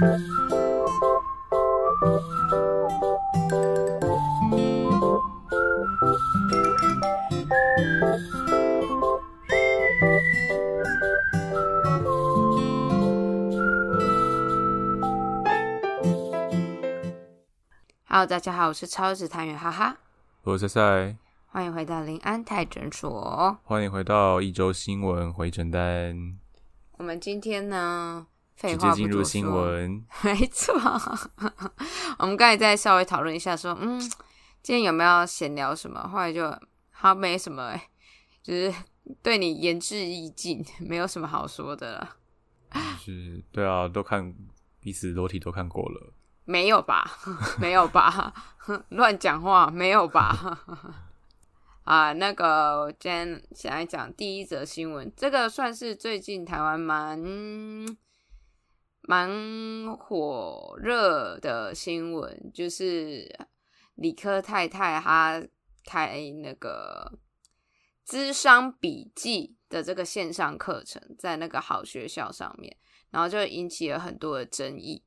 Hello，大家好，我是超级探员，哈哈，我是赛，欢迎回到林安泰诊所。欢迎回到一周新闻回诊单，我们今天呢，废直接进入新说，闻。没错。我们刚才再稍微讨论一下，说，嗯，今天有没有闲聊什么？后来就好像没什么、欸，就是对你言之意尽，没有什么好说的了。是，对啊，都看彼此裸体都看过了。没有吧？没有吧？乱讲话，没有吧？啊，那个，我今天想来讲第一则新闻，这个算是最近台湾蛮蛮火热的新闻，就是理科太太她开那个智商笔记的这个线上课程，在那个好学校上面，然后就引起了很多的争议。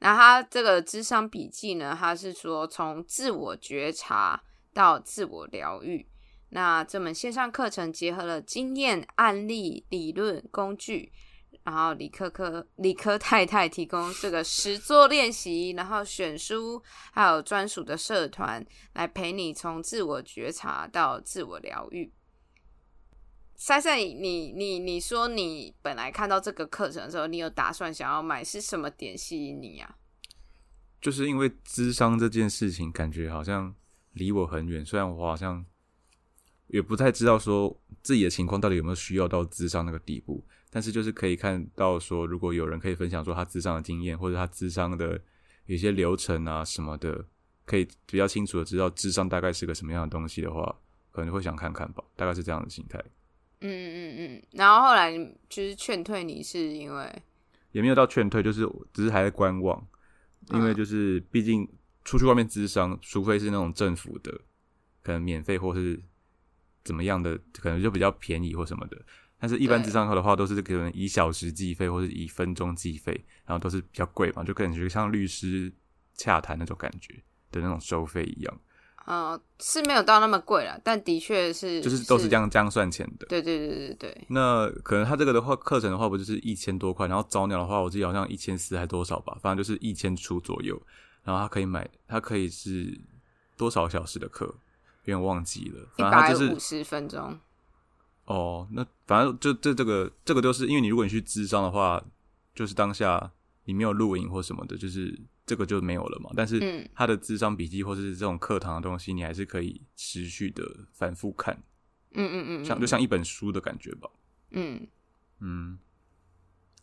那他这个智商笔记呢，他是说从自我觉察到自我疗愈。那这门线上课程结合了经验、案例、理论、工具，然后李科科、理科太太提供这个实作练习，然后选书，还有专属的社团来陪你从自我觉察到自我疗愈。赛赛，你你你说你本来看到这个课程的时候，你有打算想要买，是什么点吸引你啊？就是因为智商这件事情，感觉好像离我很远。虽然我好像也不太知道说自己的情况到底有没有需要到智商那个地步，但是就是可以看到说，如果有人可以分享说他智商的经验，或者他智商的有些流程啊什么的，可以比较清楚的知道智商大概是个什么样的东西的话，可能会想看看吧。大概是这样的心态，嗯嗯嗯，然后后来就是劝退你，是因为也没有到劝退，就是只是还在观望。因为就是毕竟出去外面咨商，除非是那种政府的，可能免费或是怎么样的，可能就比较便宜或什么的。但是，一般对咨商课的话，都是可能以小时计费或是以分钟计费，然后都是比较贵嘛，就感觉像律师洽谈那种感觉的那种收费一样，呃是没有到那么贵了，但的确是就是都是这。样这样算钱的。对对对对对，那可能他这个的话，课程的话不就是一千多块，然后早鸟的话，我记得好像一千四还多少吧，反正就是一千出左右。然后他可以买，他可以是多少小时的课，有点忘记了。一反正他就是百五十分钟。哦，那反正就这这个这个就是因为你如果你去智商的话，就是当下你没有录影或什么的，就是这个就没有了嘛。但是嗯他的智商笔记或是这种课堂的东西，你还是可以持续的反复看，嗯嗯嗯，像就像一本书的感觉吧。嗯，嗯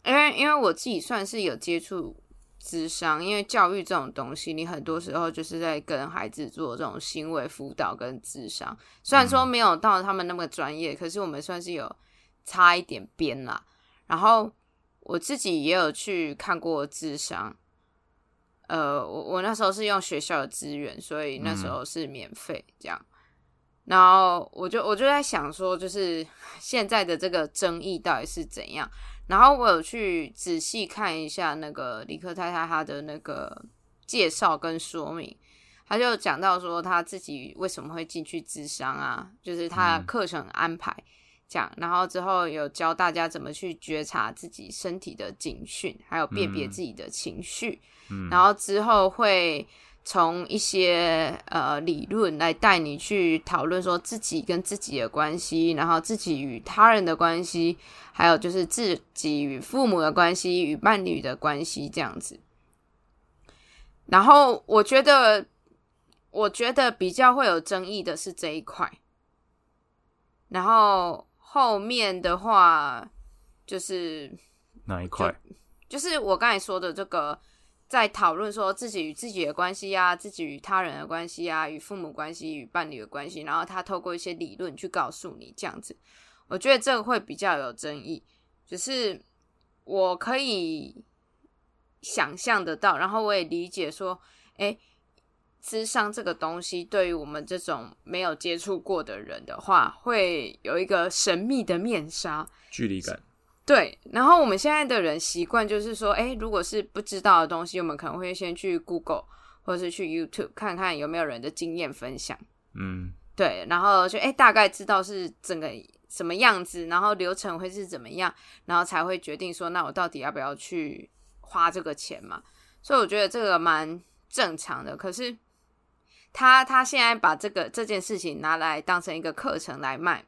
因为因为我自己算是有接触智商，因为教育这种东西，你很多时候就是在跟孩子做这种行为辅导跟智商。虽然说没有到他们那么专业，可是我们算是有擦一点边啦。然后我自己也有去看过智商，呃，我我那时候是用学校的资源，所以那时候是免费这样。然后我就我就在想说，就是 现在的这个争议到底是怎样？然后我有去仔细看一下那个李克太太她的那个介绍跟说明，他就讲到说他自己为什么会进去智商啊，就是他的课程安排这样，然后之后有教大家怎么去觉察自己身体的警讯，还有辨别自己的情绪，嗯，然后之后会从一些呃理论来带你去讨论说自己跟自己的关系，然后自己与他人的关系，还有就是自己与父母的关系、与伴侣的关系这样子。然后我觉得，我觉得比较会有争议的是这一块。然后后面的话，就是哪一块？就是我刚才说的这个，在讨论说自己与自己的关系啊，自己与他人的关系啊，与父母关系、与伴侣的关系，然后他透过一些理论去告诉你这样子，我觉得这个会比较有争议。只是我可以想象得到，然后我也理解说，哎，智商这个东西对于我们这种没有接触过的人的话，会有一个神秘的面纱，距离感。对，然后我们现在的人习惯就是说，哎，如果是不知道的东西，我们可能会先去 Google 或者是去 YouTube 看看有没有人的经验分享。嗯，对，然后就哎大概知道是整个什么样子，然后流程会是怎么样，然后才会决定说，那我到底要不要去花这个钱嘛？所以我觉得这个蛮正常的。可是他他现在把这个这件事情拿来当成一个课程来卖。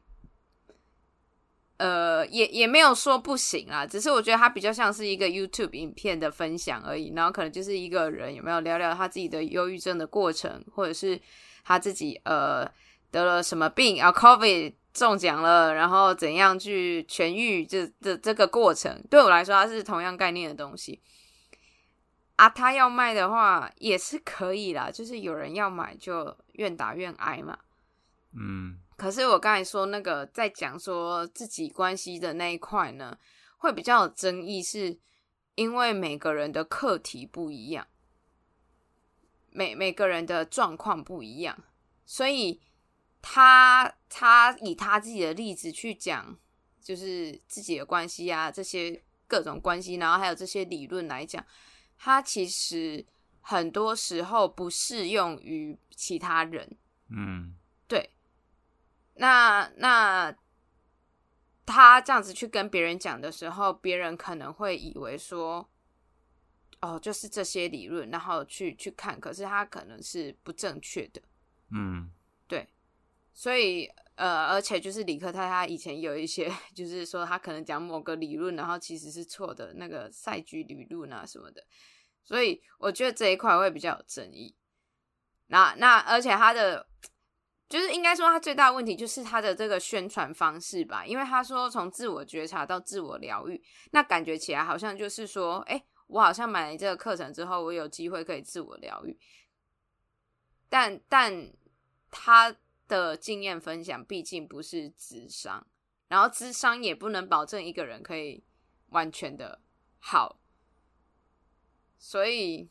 呃，也也没有说不行啊，只是我觉得它比较像是一个 YouTube 影片的分享而已，然后可能就是一个人有没有聊聊他自己的忧郁症的过程，或者是他自己呃得了什么病啊，COVID 中奖了，然后怎样去痊愈，这这这个过程对我来说它是同样概念的东西啊。他要卖的话也是可以啦，就是有人要买就愿打愿挨嘛，嗯。可是我刚才说那个在讲说自己关系的那一块呢，会比较有争议，是因为每个人的课题不一样，每每个人的状况不一样，所以他他以他自己的例子去讲，就是自己的关系啊，这些各种关系，然后还有这些理论来讲，他其实很多时候不适用于其他人，嗯，那那他这样子去跟别人讲的时候，别人可能会以为说，哦，就是这些理论，然后去去看，可是他可能是不正确的。嗯，对，所以呃，而且就是李克泰他以前有一些，就是说他可能讲某个理论，然后其实是错的，那个赛局理论啊什么的，所以我觉得这一块会比较有争议。那那而且他的。就是应该说，他最大的问题就是他的这个宣传方式吧，因为他说从自我觉察到自我疗愈，那感觉起来好像就是说，哎，我好像买了这个课程之后，我有机会可以自我疗愈。但但他的经验分享毕竟不是智商，然后智商也不能保证一个人可以完全的好，所以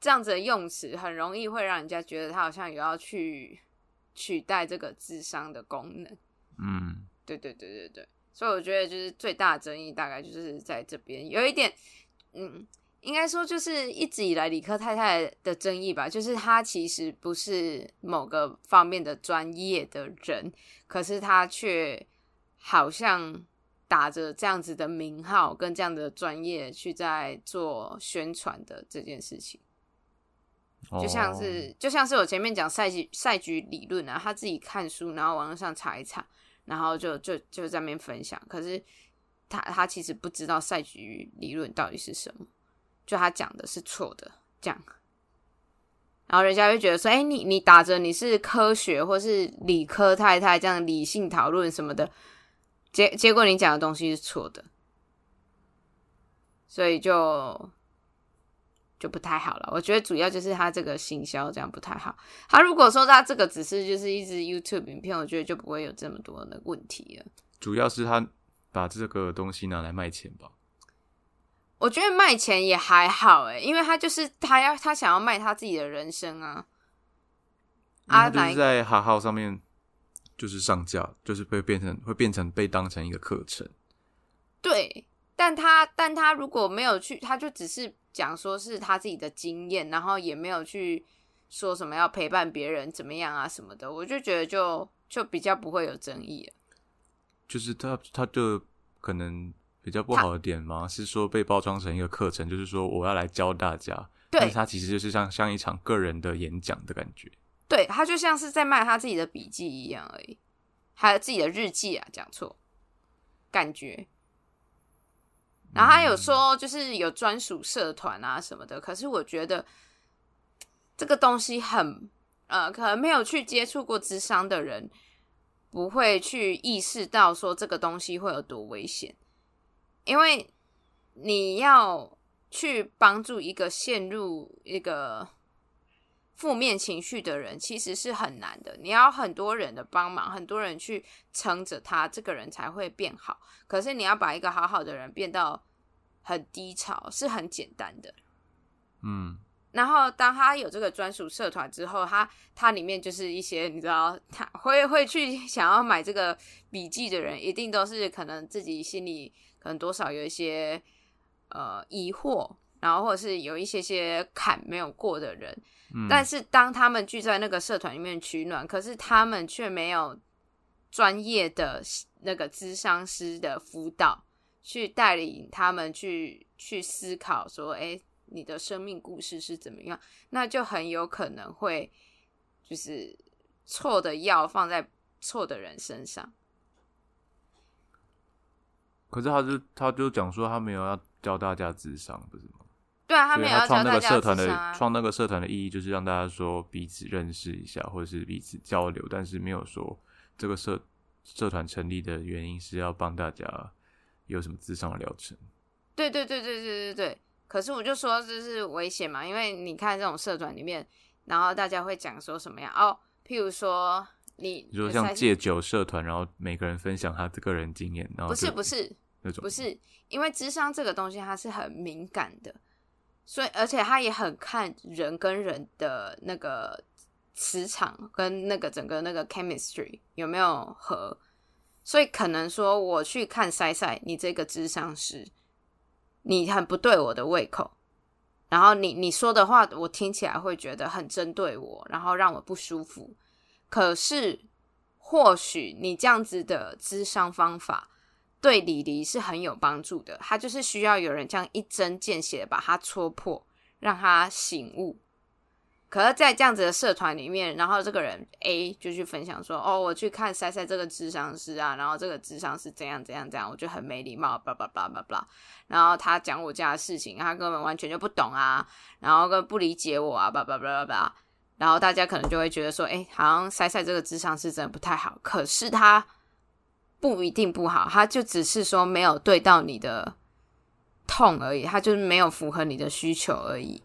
这样子的用词很容易会让人家觉得他好像有要去。取代这个智商的功能，嗯，对对对对对，所以我觉得就是最大的争议大概就是在这边有一点，嗯，应该说就是一直以来理科太太的争议吧，就是他其实不是某个方面的专业的人，可是他却好像打着这样子的名号跟这样的专业去在做宣传的这件事情。就像是就像是我前面讲赛局赛局理论啊，他自己看书，然后网络上查一查，然后就就就在那边分享。可是他他其实不知道赛局理论到底是什么，就他讲的是错的，这样。然后人家就觉得说：“哎，你你打着你是科学或是理科太太这样理性讨论什么的，结结果你讲的东西是错的，所以就。”就不太好了，我觉得主要就是他这个行销这样不太好。他如果说他这个只是就是一支 YouTube 影片，我觉得就不会有这么多的问题了。主要是他把这个东西拿来卖钱吧？我觉得卖钱也还好哎，因为他就是他要他想要卖他自己的人生啊。啊，就是在哈号上面就是上架，就是会变成会变成被当成一个课程。对，但他但他如果没有去，他就只是。讲说是他自己的经验，然后也没有去说什么要陪伴别人怎么样啊什么的，我就觉得就就比较不会有争议。就是他他的可能比较不好的点吗？是说被包装成一个课程，就是说我要来教大家，但是他其实就是像像一场个人的演讲的感觉。对他就像是在卖他自己的笔记一样而已，还有自己的日记啊，讲错感觉。然后他有说，就是有专属社团啊什么的。可是我觉得这个东西很呃，可能没有去接触过智商的人，不会去意识到说这个东西会有多危险。因为你要去帮助一个陷入一个负面情绪的人，其实是很难的。你要很多人的帮忙，很多人去撑着他，这个人才会变好。可是你要把一个好好的人变到很低潮是很简单的，嗯，然后当他有这个专属社团之后，他他里面就是一些你知道，他会会去想要买这个笔记的人，一定都是可能自己心里可能多少有一些呃疑惑，然后或者是有一些些坎没有过的人，嗯但是当他们聚在那个社团里面取暖，可是他们却没有专业的那个咨商师的辅导，去带领他们去去思考说，哎、你的生命故事是怎么样？那就很有可能会就是错的药放在错的人身上。可是他就他就讲说他没有要教大家智商，不是吗？对啊，他没有创那个社团的。创那个社团的意义就是让大家说彼此认识一下，或者是彼此交流，但是没有说这个社社团成立的原因是要帮大家有什么智商的疗程。对对对对对对对。可是我就说这是危险嘛，因为你看这种社团里面，然后大家会讲说什么样哦，譬如说你你说像戒酒社团，然后每个人分享他的个人经验，然后不是不是那种不是，因为智商这个东西它是很敏感的，所以而且他也很看人跟人的那个磁场跟那个整个那个 chemistry 有没有合，所以可能说我去看塞塞你这个智商是，你很不对我的胃口。然后你你说的话，我听起来会觉得很针对我，然后让我不舒服。可是，或许你这样子的智商方法对李黎是很有帮助的。他就是需要有人这样一针见血的把他戳破，让他醒悟。可是，在这样子的社团里面，然后这个人 A 就去分享说：“哦，我去看塞塞这个智商师啊，然后这个智商是怎样怎样怎样，我觉得很没礼貌，叭叭叭叭叭。然后他讲我家的事情，他根本完全就不懂啊，然后跟不理解我啊，叭叭叭叭叭。然后大家可能就会觉得说，哎、好像塞塞这个智商是真的不太好。可是他不一定不好，他就只是说没有对到你的痛而已，他就是没有符合你的需求而已。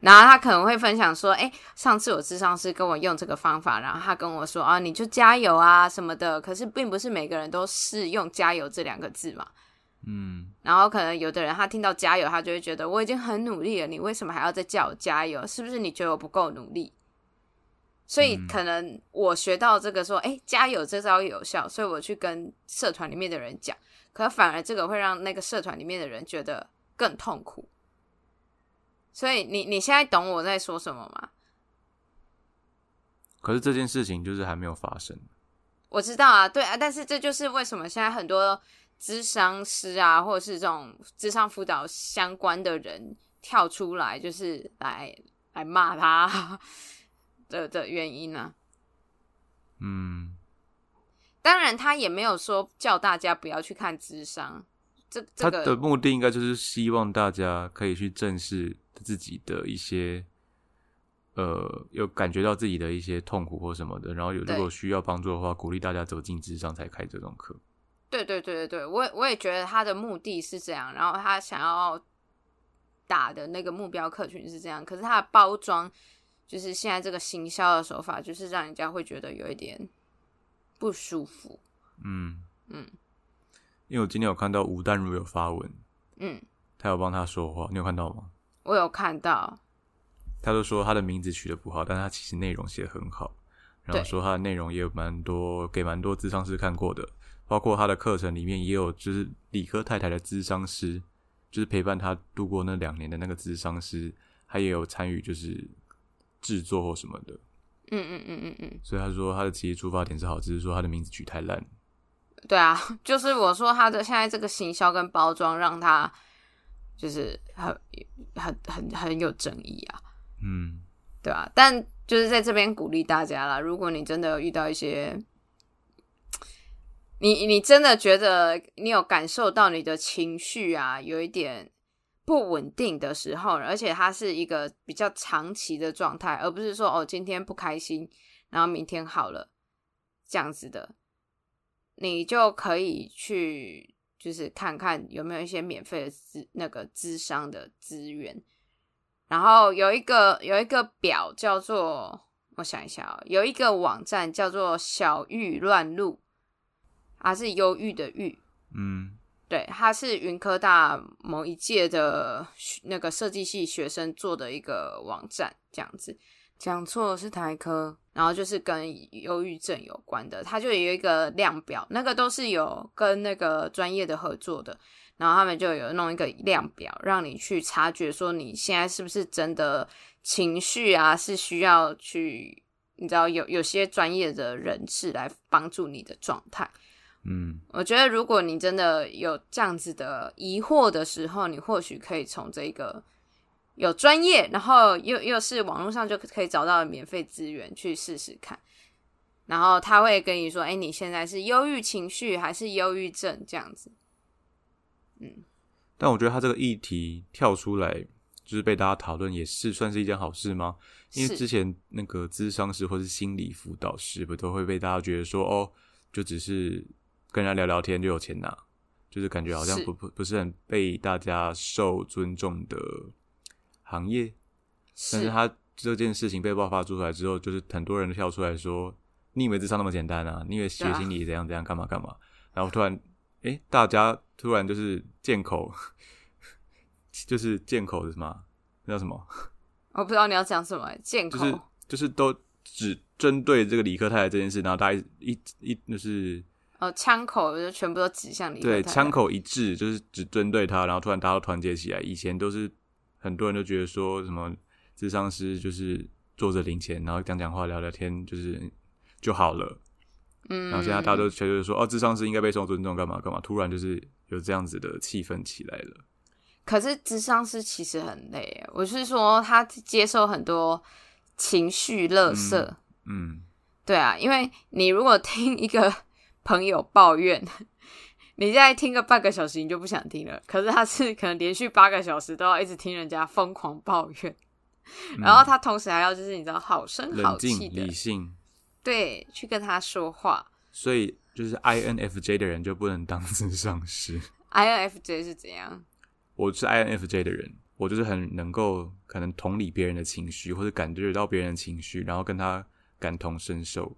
然后他可能会分享说：“哎、上次我智商师跟我用这个方法，然后他跟我说啊，你就加油啊什么的。可是并不是每个人都适用‘加油’这两个字嘛。嗯，然后可能有的人他听到加油，他就会觉得我已经很努力了，你为什么还要再叫我加油？是不是你觉得我不够努力？所以嗯可能我学到这个说，哎、加油这招有效，所以我去跟社团里面的人讲，可反而这个会让那个社团里面的人觉得更痛苦。所以你你现在懂我在说什么吗？可是这件事情就是还没有发生。我知道啊，对啊，但是这就是为什么现在很多智商师啊，或者是这种智商辅导相关的人跳出来，就是来来骂他的的原因呢、嗯，当然，他也没有说叫大家不要去看智商，这这他个的目的应该就是希望大家可以去正视自己的一些，呃，有感觉到自己的一些痛苦或什么的，然后有如果需要帮助的话，鼓励大家走进智商才开这种课。对对对对对，我也我也觉得他的目的是这样，然后他想要打的那个目标客群是这样，可是他的包装就是现在这个行销的手法，就是让人家会觉得有一点不舒服。嗯嗯因为我今天有看到吴淡如有发文，嗯，他有帮他说话，你有看到吗？我有看到，他就说他的名字取得不好，但他其实内容写得很好，然后说他的内容也有蛮多给蛮多智商师看过的，包括他的课程里面也有就是理科太太的智商师，就是陪伴他度过那两年的那个智商师，他也有参与就是制作或什么的，嗯嗯嗯嗯嗯，所以他说他的其实出发点是好，只是说他的名字取太烂。对啊，就是我说他的现在这个行销跟包装，让他就是很很很很有争议啊。嗯，对啊、但就是在这边鼓励大家啦，如果你真的有遇到一些，你你真的觉得你有感受到你的情绪啊，有一点不稳定的时候，而且它是一个比较长期的状态，而不是说哦今天不开心，然后明天好了这样子的，你就可以去就是看看有没有一些免费的资那个智商的资源。然后有一个有一个表叫做，我想一下哦，有一个网站叫做小玉乱入，它是忧郁的郁，嗯。对，他是云科大某一届的那个设计系学生做的一个网站，这样子。讲错是台科，然后就是跟忧郁症有关的，它就有一个量表，那个都是有跟那个专业的合作的，然后他们就有弄一个量表，让你去察觉说你现在是不是真的情绪啊，是需要去，你知道有有些专业的人士来帮助你的状态。嗯，我觉得如果你真的有这样子的疑惑的时候，你或许可以从这个。有专业，然后又又是网络上就可以找到的免费资源去试试看，然后他会跟你说：“哎，你现在是忧郁情绪还是忧郁症？”这样子。嗯，但我觉得他这个议题跳出来，就是被大家讨论，也是算是一件好事吗？因为之前那个咨商师或是心理辅导师，不都会被大家觉得说：“哦，就只是跟人家聊聊天就有钱拿，就是感觉好像不不不是很被大家受尊重的。”行业，但是他这件事情被爆发出来之后，就是很多人跳出来说：“你以为智商那么简单啊？你以为学心理怎样怎样干嘛干嘛？”然后突然，哎，大家突然就是见口，就是见口的什么？那叫什么？我不知道你要讲什么。见口就是就是都只针对这个理科太太这件事，然后大家一一就是哦，枪口就全部都指向李对，枪口一致，就是只针对他，然后突然大家都团结起来。以前都是。很多人都觉得说什么智商师就是坐着领钱，然后讲讲话、聊聊天，就是就好了。嗯，然后现在大家都觉得说，哦，智商师应该被受尊重，干嘛干嘛？突然就是有这样子的气氛起来了。可是智商师其实很累，我是说他接受很多情绪勒索。嗯，对啊，因为你如果听一个朋友抱怨。你再听个半个小时，你就不想听了。可是他是可能连续八个小时都要一直听人家疯狂抱怨，然后他同时还要就是你知道好声好气的理性，对，去跟他说话。所以就是 INFJ 的人就不能当智商师。INFJ 是怎样？我是 INFJ 的人，我就是很能够可能同理别人的情绪，或者感觉到别人的情绪，然后跟他感同身受。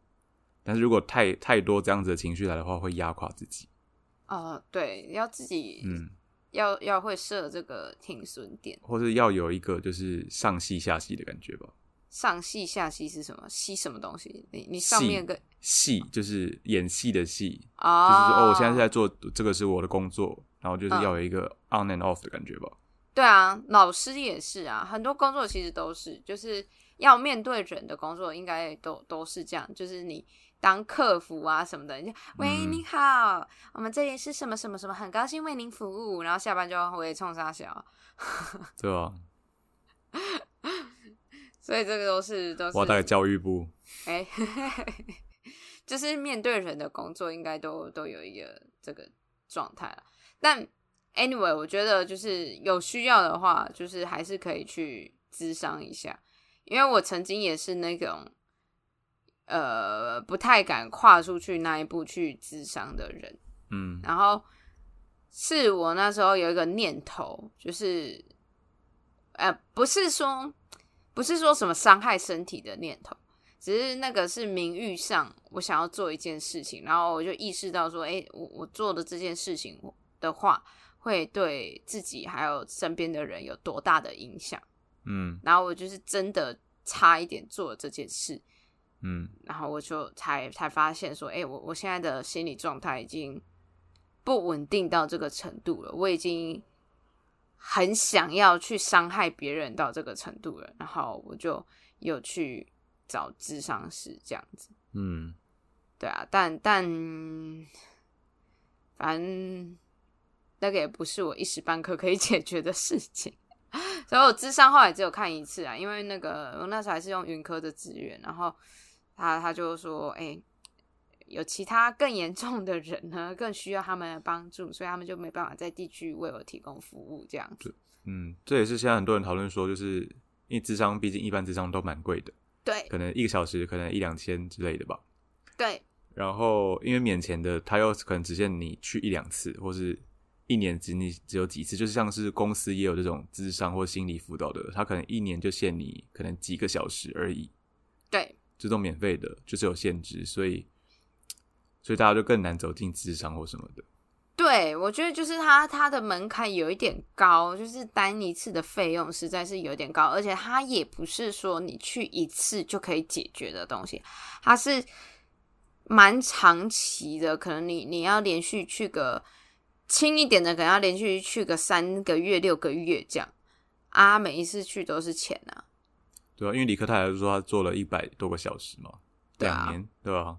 但是如果太太多这样子的情绪来的话，会压垮自己。哦，对，要自己，嗯，要要会设这个停损点，或是要有一个就是上戏下戏的感觉吧。上戏下戏是什么？戏什么东西？你你上面个戏就是演戏的戏，哦，就是说哦，我现在是在做这个是我的工作，然后就是要有一个 on and off 的感觉吧。对啊，老师也是啊，很多工作其实都是，就是要面对人的工作，应该都都是这样，就是你。当客服啊什么的，你就喂你好，我们这里是什么什么什么，很高兴为您服务，然后下班就回冲沙小，对啊，所以这个都是都是。我带教育部，哎，就是面对人的工作，应该都都有一个这个状态了。但 anyway，我觉得就是有需要的话，就是还是可以去咨商一下，因为我曾经也是那种。呃，不太敢跨出去那一步去智商的人，嗯，然后是我那时候有一个念头，就是，呃，不是说不是说什么伤害身体的念头，只是那个是名誉上，我想要做一件事情，然后我就意识到说，哎，我我做的这件事情的话，会对自己还有身边的人有多大的影响，嗯，然后我就是真的差一点做了这件事。嗯，然后我就才才发现说，哎，我我现在的心理状态已经不稳定到这个程度了，我已经很想要去伤害别人到这个程度了，然后我就有去找智商师这样子。嗯，对啊，但但反正那个也不是我一时半刻可以 解决的事情，所以我智商后来只有看一次啊，因为那个我那时候还是用云科的资源，然后。他他就说：“哎，有其他更严重的人呢，更需要他们的帮助，所以他们就没办法在地区为我提供服务。这样子，嗯，这也是现在很多人讨论说，就是因为智商，毕竟一般智商都蛮贵的，对，可能一个小时可能一两千之类的吧。对，然后因为免钱的，他又可能只限你去一两次，或是一年只你只有几次，就是像是公司也有这种智商或心理辅导的，他可能一年就限你可能几个小时而已。对。”这种免费的，就是有限制，所以，所以大家就更难走进智商或什么的。对，我觉得就是它它的门槛有一点高，就是单一次的费用实在是有点高，而且它也不是说你去一次就可以解决的东西，它是蛮长期的，可能你你要连续去个轻一点的，可能要连续去个三个月、六个月这样啊，每一次去都是钱啊。对啊，因为李克泰还是说他做了一百多个小时嘛，两年，对吧、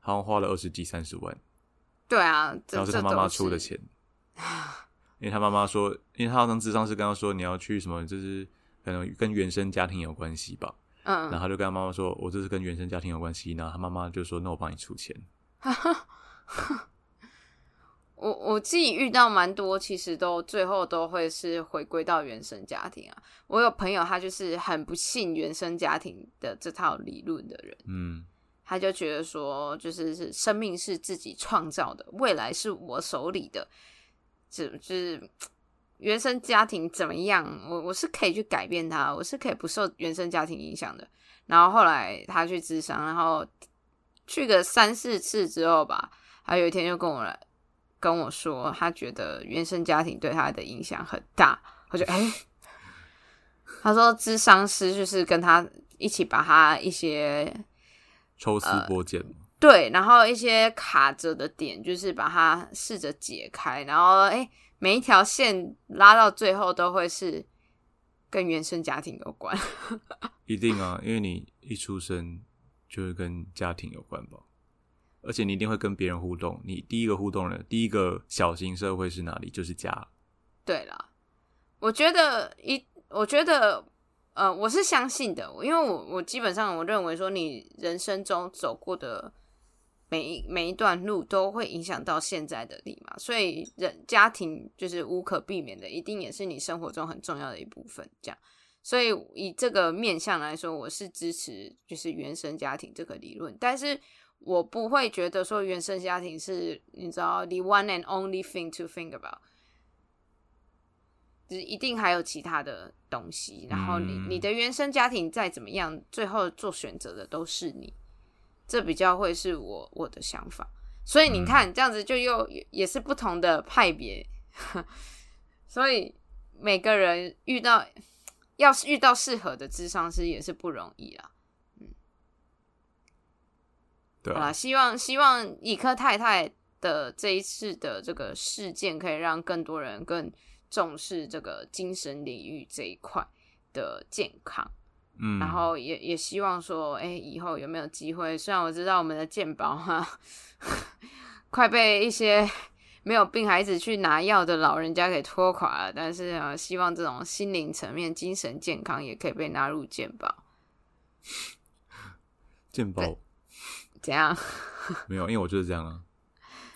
好像花了二十几三十万，对啊，然后是他妈妈出的钱，因为他妈妈说，因为他好像智商是跟他说你要去什么，就是可能跟原生家庭有关系吧，嗯。然后嗯，他就跟他妈妈说，我这是跟原生家庭有关系，然后他妈妈就说，那我帮你出钱，我我自己遇到蛮多，其实都最后都会是回归到原生家庭啊。我有朋友，他就是很不信原生家庭的这套理论的人，嗯，他就觉得说，就是是生命是自己创造的，未来是我手里的，只就是原生家庭怎么样，我我是可以去改变它，我是可以不受原生家庭影响的。然后后来他去智商，然后去个三四次之后吧，他有一天就跟我来跟我说，他觉得原生家庭对他的影响很大。我就哎、他说智商师就是跟他一起把他一些抽丝剥茧嘛，对，然后一些卡着的点，就是把它试着解开，然后哎，每一条线拉到最后都会是跟原生家庭有关。一定啊，因为你一出生就会跟家庭有关吧，而且你一定会跟别人互动，你第一个互动的，第一个小型社会是哪里？就是家，对啦，我觉得一，我觉得呃，我是相信的，因为我我基本上我认为说，你人生中走过的每一每一段路都会影响到现在的你嘛，所以人家庭就是无可避免的，一定也是你生活中很重要的一部分。这样，所以以这个面向来说，我是支持就是原生家庭这个理论，但是。我不会觉得说原生家庭是你知道 the one and only thing to think about，就是一定还有其他的东西。然后你嗯你的原生家庭再怎么样，最后做选择的都是你，这比较会是我我的想法。所以你看，这样子就又也是不同的派别，所以每个人遇到要是遇到适合的智商师也是不容易啦。对啊好啦，，希望希望以科太太的这一次的这个事件，可以让更多人更重视这个精神领域这一块的健康。嗯，然后也也希望说，哎、以后有没有机会？虽然我知道我们的健保哈，快被一些没有病孩子去拿药的老人家给拖垮了，但是啊，希望这种心灵层面、精神健康也可以被纳入健保。健保怎样？没有，因为我就是这样啊，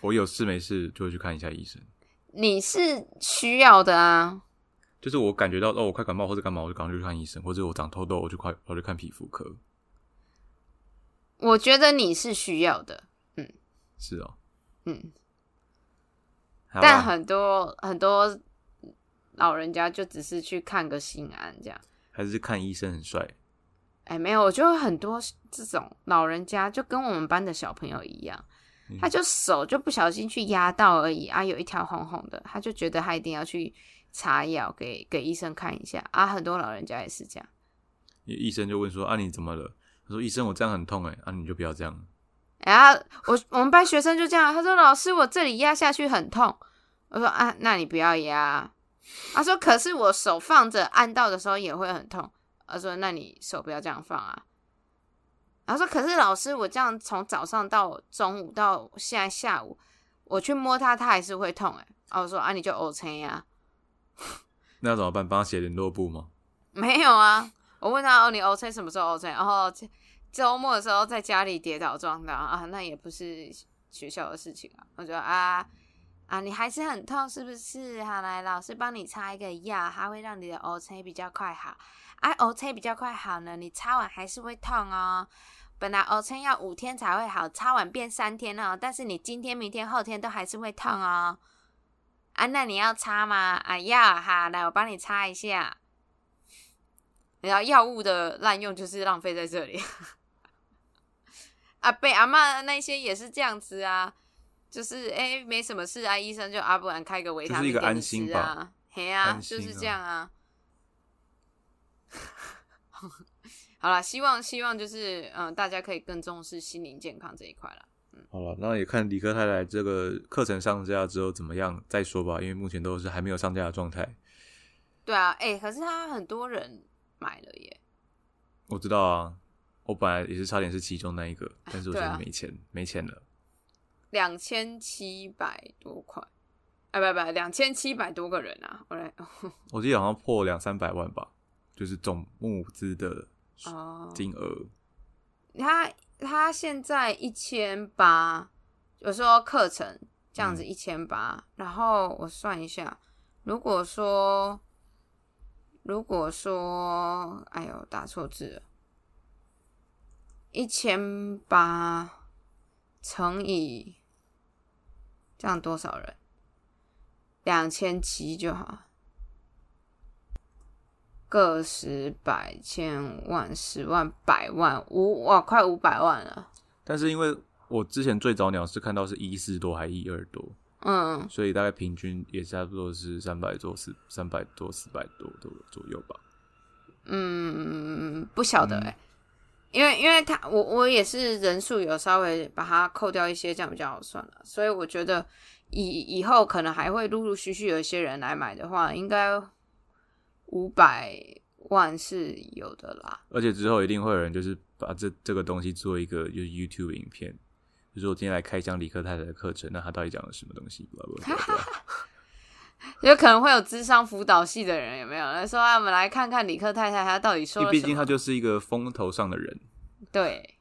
我有事没事就会去看一下医生。你是需要的啊，就是我感觉到哦，我快感冒或者干嘛，我就赶快去看医生，或者我长痘痘，我就快我就看皮肤科。我觉得你是需要的，嗯是哦，嗯，但很多很多老人家就只是去看个心安这样。还是看医生很帅。哎，没有，我觉得很多这种老人家就跟我们班的小朋友一样，嗯他就手就不小心去压到而已啊，有一条红红的，他就觉得他一定要去擦药给给医生看一下啊。很多老人家也是这样，医生就问说啊你怎么了？他说医生我这样很痛哎，啊你就不要这样。哎呀，我我们班学生就这样，他说老师我这里压下去很痛，我说啊，那你不要压啊。他说可是我手放着按到的时候也会很痛，他说那你手不要这样放啊。他说可是老师我这样从早上到中午到现在下午，我去摸它它还是会痛哎、啊我说啊你就 OK 呀、那怎么办？帮他写联络簿吗？没有啊，我问他哦，你 OK 什么时候 OK？然后这周末的时候在家里跌倒撞到啊，那也不是学校的事情啊。我说啊啊，你还是很痛是不是？好，来老师帮你擦一个药，它会让你的 O C 比较快好。啊，OK 比较快好呢，你擦完还是会痛哦。本来 OK 要五天才会好，擦完变三天哦，但是你今天、明天、后天都还是会痛哦。啊，那你要擦吗？啊，要哈，来我帮你擦一下。然后药物的滥用就是浪费在这里。啊，被阿嬷那些也是这样子啊，就是哎、没什么事啊，医生就啊，不然开个维他就是一个安命给你心吧吃啊，嘿啊，安心就是这啊样啊。好啦，希望希望就是嗯，大家可以更重视心灵健康这一块啦。好了，那也看理科太太这个课程上架之后怎么样再说吧，因为目前都是还没有上架的状态。对啊，哎、可是他很多人买了耶。我知道啊，我本来也是差点是其中那一个，但是我现在没钱，没钱了。两千七百多块，啊，不不，两千七百多个人啊！我来 我记得好像破两三百万吧，就是总募资的哦，金额。他他现在一千八，有时候课程这样子一千八，然后我算一下，如果说如果说，哎呦，打错字了，一千八乘以这样多少人？两千七就好。个十百千万十万百万五哇，快五百万了。但是因为我之前最早鸟是看到是一四多还一二多，嗯，所以大概平均也差不多是三百多四三百多四百多的左右吧。嗯，不晓得哎、因为因为他我我也是人数有稍微把它扣掉一些，这样比较好算了。所以我觉得以以后可能还会陆陆续续有一些人来买的话，应该五百万是有的啦。而且之后一定会有人就是把这这个东西做一个就是 YouTube 影片，就是我今天来开箱李克太太的课程，那他到底讲了什么东西 blah blah 有可能会有智商辅导系的人有没有？来说啊，我们来看看李克太太她到底说因了什么。毕竟他就是一个风头上的人，对，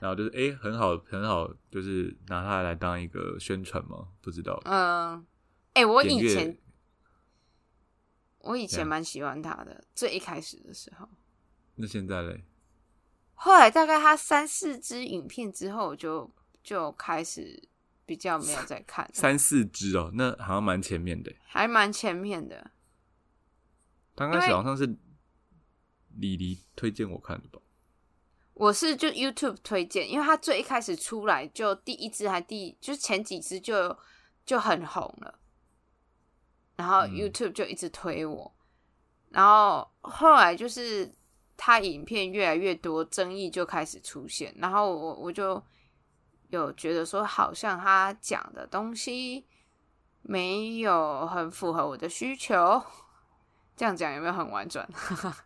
然后就是诶很好很好，就是拿他来当一个宣传嘛，不知道。嗯，哎、我以前我以前蛮喜欢他的，最一开始的时候。那现在嘞，后来大概他三四支影片之后就，就开始比较没有再看了，三四支哦，那好像蛮前面的。还蛮前面的。刚开始好像是李黎推荐我看的吧？我是就 YouTube 推荐，因为他最一开始出来就第一支还第就是前几支就就很红了，然后嗯 YouTube 就一直推我，然后后来就是他影片越来越多，争议就开始出现，然后我我就有觉得说，好像他讲的东西没有很符合我的需求，这样讲有没有很婉转？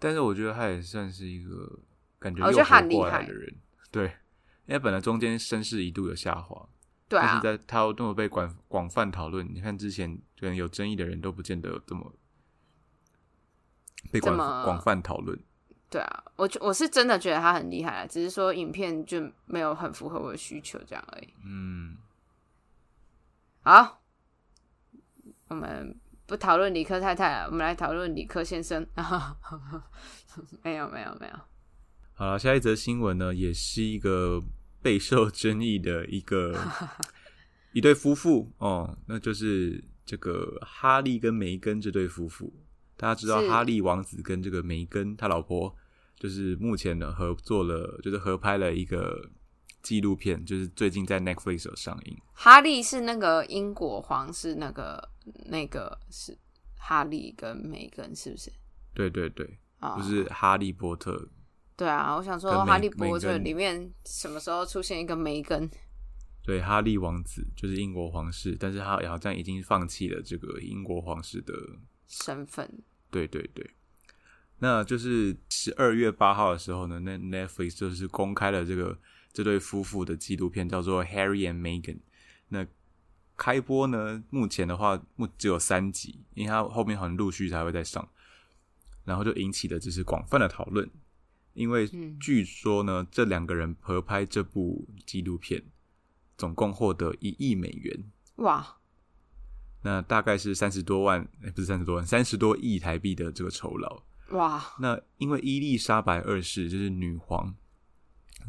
但是我觉得他也算是一个感觉我觉得又活他很厉害过来的人，对，因为本来中间声势一度有下滑，对啊但是，在他那么被广广泛讨论，你看之前可能有争议的人都不见得这么被广广泛讨论。对啊，我觉我是真的觉得他很厉害啊，只是说影片就没有很符合我的需求这样而已。嗯，好，我们不讨论理科太太了，我们来讨论理科先生。没有没有没有，好了，下一则新闻呢，也是一个备受争议的一个 一对夫妇哦，那就是这个哈利跟梅根这对夫妇。大家知道哈利王子跟这个梅根他老婆，就是目前呢合作了，就是合拍了一个纪录片，就是最近在 Netflix 有上映。哈利是那个英国皇室那个那个是哈利跟梅根是不是？对对对，啊、就是哈利波特对啊，我想说哈利波特里面什么时候出现一个梅根？对，哈利王子就是英国皇室，但是他好像已经放弃了这个英国皇室的身份对对对，那就是十二月八号的时候呢，那 Netflix 就是公开了这个这对夫妇的纪录片，叫做《Harry and Meghan》。那开播呢，目前的话目只有三集，因为它后面好像陆续才会再上，然后就引起的就是广泛的讨论。因为嗯据说呢，这两个人合拍这部纪录片，总共获得一亿美元。哇，那大概是三十多万，哎、不是三十多万，三十多亿台币的这个酬劳。哇，那因为伊丽莎白二世就是女皇，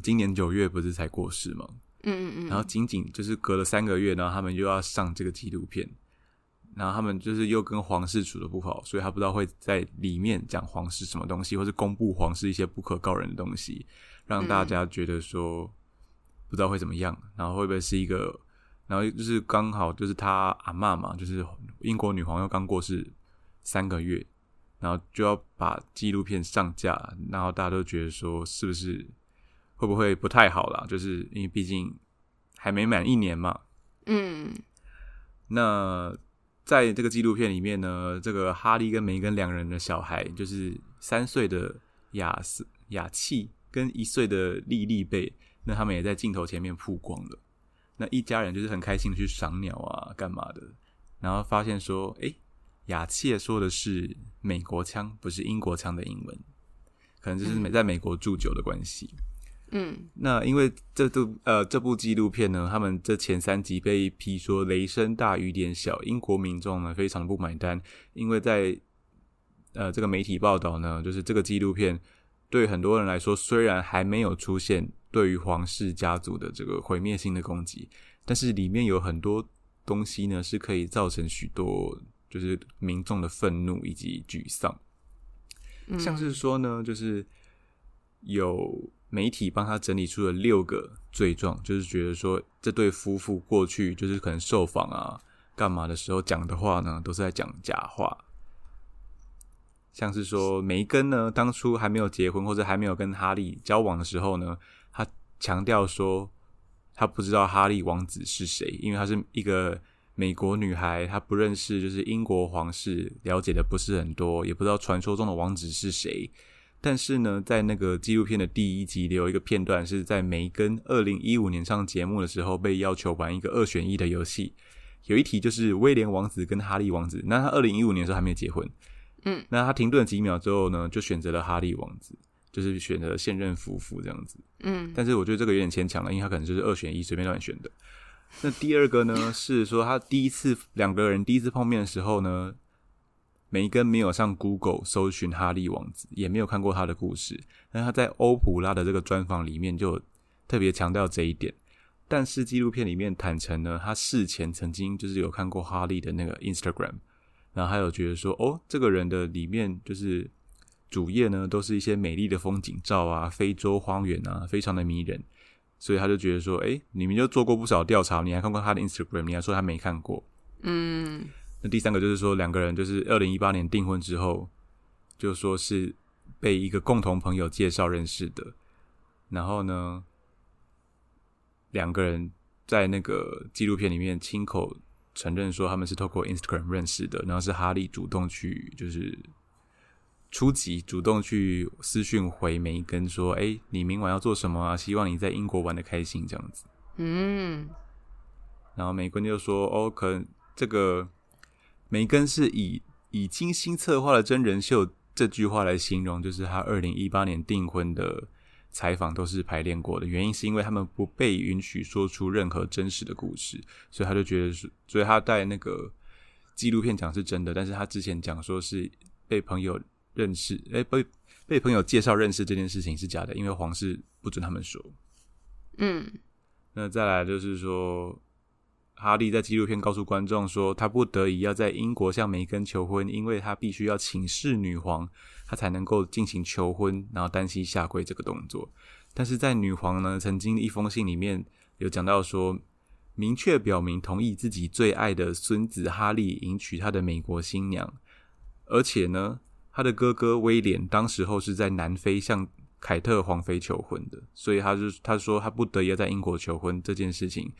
今年九月不是才过世吗？嗯嗯嗯，然后仅仅就是隔了三个月，然后他们又要上这个纪录片，然后他们就是又跟皇室处的不好，所以他不知道会在里面讲皇室什么东西，或是公布皇室一些不可告人的东西，让大家觉得说不知道会怎么样，然后会不会是一个，然后就是刚好就是他阿嬷嘛，就是英国女皇又刚过世三个月，然后就要把纪录片上架，然后大家都觉得说是不是会不会不太好啦？就是因为毕竟还没满一年嘛。嗯那在这个纪录片里面呢，这个哈利跟梅根两人的小孩，就是三岁的雅斯雅契跟一岁的莉莉贝，那他们也在镜头前面曝光了。那一家人就是很开心的去赏鸟啊，干嘛的？然后发现说，诶，雅契说的是美国腔，不是英国腔的英文，可能就是美在美国住久的关系。嗯那因为这部呃这部纪录片呢，他们这前三集被批说雷声大雨点小，英国民众呢非常的不买单，因为在呃这个媒体报道呢，就是这个纪录片对很多人来说，虽然还没有出现对于皇室家族的这个毁灭性的攻击，但是里面有很多东西呢是可以造成许多就是民众的愤怒以及沮丧。嗯，像是说呢，就是有媒体帮他整理出了六个罪状，就是觉得说这对夫妇过去就是可能受访啊、干嘛的时候讲的话呢，都是在讲假话。像是说梅根呢，当初还没有结婚或者还没有跟哈利交往的时候呢，他强调说他不知道哈利王子是谁，因为他是一个美国女孩，她不认识就是英国皇室，了解的不是很多，也不知道传说中的王子是谁。但是呢，在那个纪录片的第一集里有一个片段，是在梅根二零一五年上节目的时候被要求玩一个二选一的游戏，有一题就是威廉王子跟哈利王子。那他二零一五年的时候还没有结婚，嗯，那他停顿几秒之后呢，就选择了哈利王子，就是选择现任夫妇这样子。嗯但是我觉得这个有点牵强了，因为他可能就是二选一，随便乱选的。那第二个呢，是说他第一次两个人第一次碰面的时候呢，梅根没有上 Google 搜寻哈利王子，也没有看过他的故事。那他在欧普拉的这个专访里面就特别强调这一点。但是纪录片里面坦诚呢，他事前曾经就是有看过哈利的那个 Instagram，然后还有觉得说，哦，这个人的里面就是主页呢都是一些美丽的风景照啊，非洲荒原啊，非常的迷人。所以他就觉得说，哎、你们就做过不少调查，你还看过他的 Instagram，你还说他没看过。嗯那第三个就是说，两个人就是二零一八年订婚之后，就说是被一个共同朋友介绍认识的。然后呢，两个人在那个纪录片里面亲口承认说他们是透过 Instagram 认识的，然后是哈利主动去就是初级主动去私讯回梅根说：“哎、你明晚要做什么啊？希望你在英国玩的开心这样子。”嗯然后梅根就说：“哦，可能这个梅根是以以精心策划的真人秀这句话来形容，就是他二零一八年订婚的采访都是排练过的，原因是因为他们不被允许说出任何真实的故事，所以他就觉得是，所以他在那个纪录片讲是真的，但是他之前讲说是被朋友认识，哎，被被朋友介绍认识这件事情是假的，因为皇室不准他们说。”嗯那再来就是说，哈利在纪录片告诉观众说，他不得已要在英国向梅根求婚，因为他必须要请示女皇，他才能够进行求婚，然后单膝下跪这个动作。但是在女皇呢曾经一封信里面有讲到说，明确表明同意自己最爱的孙子哈利迎娶他的美国新娘，而且呢，他的哥哥威廉当时候是在南非向凯特皇妃求婚的，所以他就他说他不得已要在英国求婚这件事情，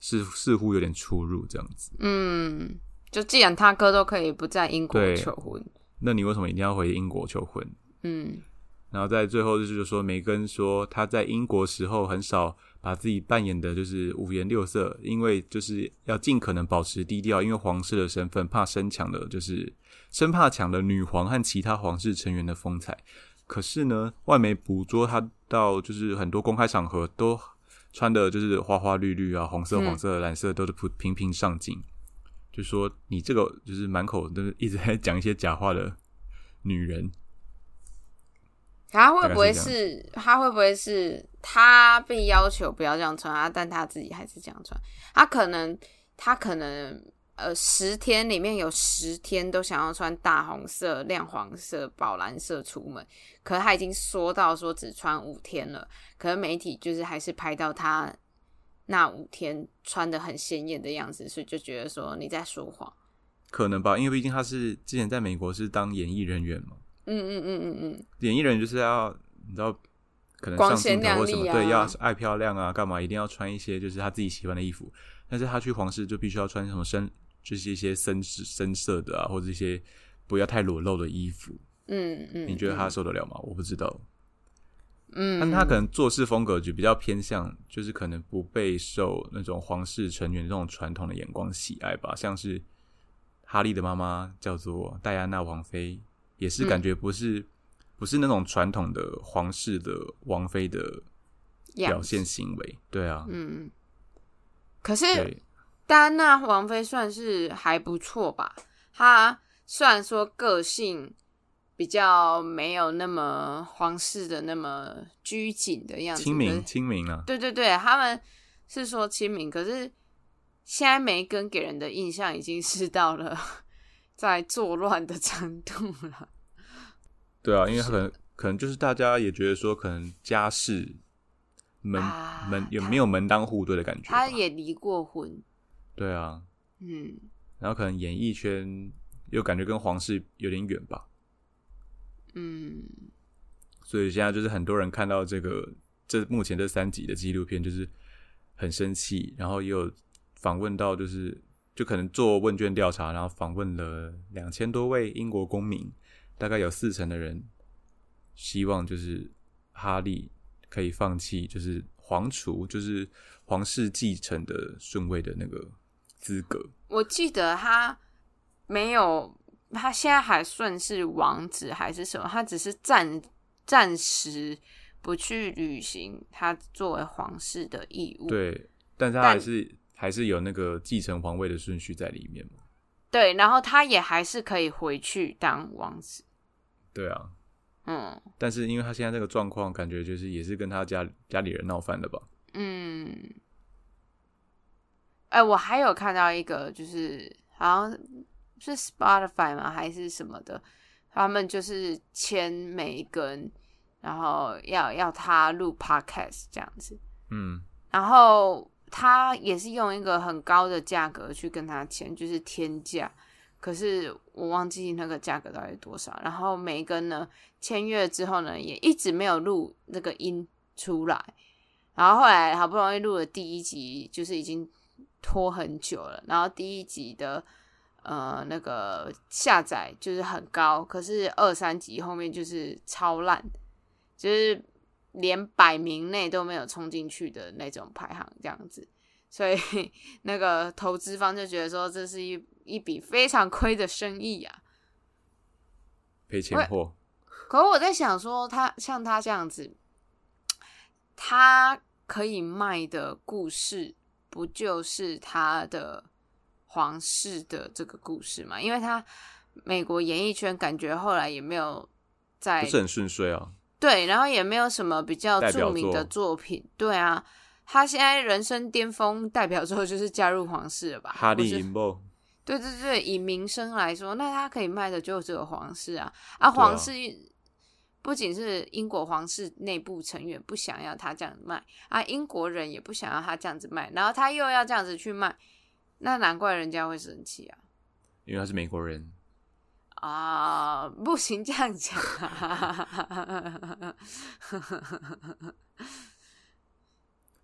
是似乎有点出入这样子。嗯，就既然他哥都可以不在英国求婚，那你为什么一定要回英国求婚？嗯然后在最后就是说，梅根说他在英国时候很少把自己扮演的就是五颜六色，因为就是要尽可能保持低调，因为皇室的身份怕生抢了，就是生怕抢了女皇和其他皇室成员的风采。可是呢，外媒捕捉他到就是很多公开场合都穿的就是花花绿绿啊，红色、嗯黄色、蓝色都是频频频上镜，就说你这个就是满口都是一直在讲一些假话的女人。他会不会是是他会不会是他被要求不要这样穿啊，但他自己还是这样穿？他可能他可能呃十天里面有十天都想要穿大红色、亮黄色、宝蓝色出门，可是他已经说到说只穿五天了，可是媒体就是还是拍到他那五天穿的很鲜艳的样子，所以就觉得说你在说谎。可能吧，因为毕竟他是之前在美国是当演艺人员嘛，嗯嗯嗯嗯嗯，演艺人员就是要你知道，可能光上镜鲜头或什么，亮丽啊对，要爱漂亮啊，干嘛一定要穿一些就是他自己喜欢的衣服。但是他去皇室就必须要穿什么深，就是一些深深色的啊，或者一些不要太裸露的衣服。嗯嗯，你觉得他受得了吗？我不知道，嗯，但他可能做事风格就比较偏向，就是可能不备受那种皇室成员这种传统的眼光喜爱吧。像是哈利的妈妈叫做戴安娜王妃，也是感觉不是、不是那种传统的皇室的王妃的表现行为。对啊，嗯，可是对，戴安娜王妃算是还不错吧？她虽然说个性比较没有那么皇室的那么拘谨的样子，亲民可是亲民啊，对对对，他们是说亲民，可是现在梅根给人的印象已经是到了 在作乱的程度了。对啊，因为他可能可能就是大家也觉得说，可能家世门、啊门也没有门当户对的感觉？他也离过婚，对啊，嗯，然后可能演艺圈又感觉跟皇室有点远吧，嗯，所以现在就是很多人看到这个这目前这三集的纪录片，就是很生气，然后也有访问到，就是就可能做问卷调查，然后访问了两千多位英国公民，大概有四成的人希望就是哈利可以放弃，就是皇储，就是皇室继承的顺位的那个资格。我记得他没有，他现在还算是王子还是什么？他只是暂暂时不去履行他作为皇室的义务。对，但是他还是还是有那个继承皇位的顺序在里面嘛。对，然后他也还是可以回去当王子。对啊，嗯但是因为他现在这个状况，感觉就是也是跟他家家里人闹翻了吧？嗯。哎、我还有看到一个，就是好像是 Spotify 吗，还是什么的，他们就是签每一根，然后要要他录 podcast 这样子。嗯，然后他也是用一个很高的价格去跟他签，就是天价。可是我忘记那个价格到底是多少。然后每一根呢，签约之后呢，也一直没有录那个音出来。然后后来好不容易录了第一集，就是已经拖很久了。然后第一集的呃那个下载就是很高，可是二三集后面就是超烂，就是连百名内都没有冲进去的那种排行这样子。所以那个投资方就觉得说，这是一一笔非常亏的生意啊。赔钱货。可是我在想说他，像他这样子，他可以卖的故事，不就是他的皇室的这个故事嘛？因为他美国演艺圈感觉后来也没有在不是很顺遂啊。对，然后也没有什么比较著名的作作品。对啊，他现在人生巅峰代表作就是加入皇室了吧？哈利不是银波，对对对，以名声来说，那他可以卖的就只有皇室啊啊！皇室不仅是英国皇室内部成员不想要他这样卖啊，英国人也不想要他这样子卖，然后他又要这样子去卖，那难怪人家会生气啊！因为他是美国人，啊，不行这样讲啊！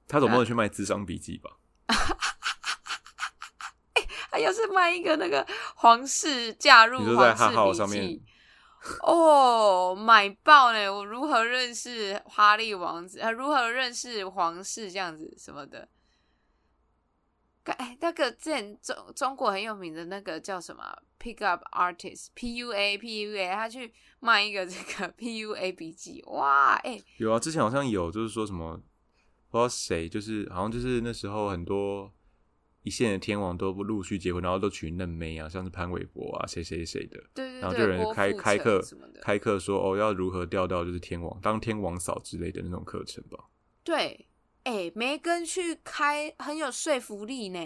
他总不能去卖智商笔记吧？他要是卖一个那个皇室嫁入皇室笔记哦，买爆呢！我如何认识哈利王子？啊，如何认识皇室这样子什么的？哎，那个之前中中国很有名的那个叫什么 Pick Up Artist P U A P U A，他去卖一个这个 P U A 笔记，哇，哎，有啊，之前好像有，就是说什么不知道谁，就是好像就是那时候很多一线的天王都陆续结婚，然后都娶嫩妹啊，像是潘玮柏啊，谁谁谁的，对对对，然后就有人开开课开课说哦，要如何钓到就是天王当天王嫂之类的那种课程吧。对，哎，梅根去开很有说服力呢。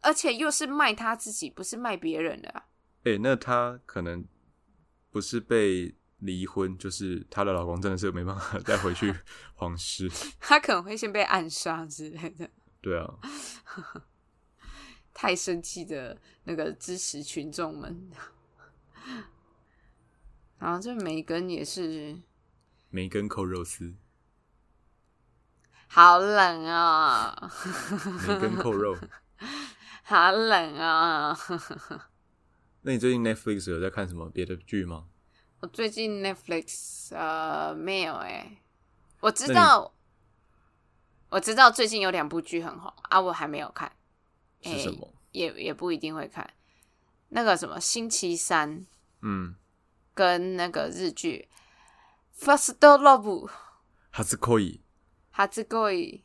而且又是卖他自己，不是卖别人的、啊。哎、那她可能不是被离婚，就是她的老公真的是没办法 再回去 皇室。她可能会先被暗杀之类的。对啊，太生气的那个支持群众们。然后这梅根也是梅根扣肉丝，好冷啊、梅根扣肉。好冷啊、那你最近 Netflix 有在看什么别的剧吗？我最近 Netflix 呃没有哎、我知道，我知道最近有两部剧很红啊，我还没有看，是什么？也也不一定会看。那个什么星期三嗯，跟那个日剧《First Love 》。哈斯可以。哈兹可以。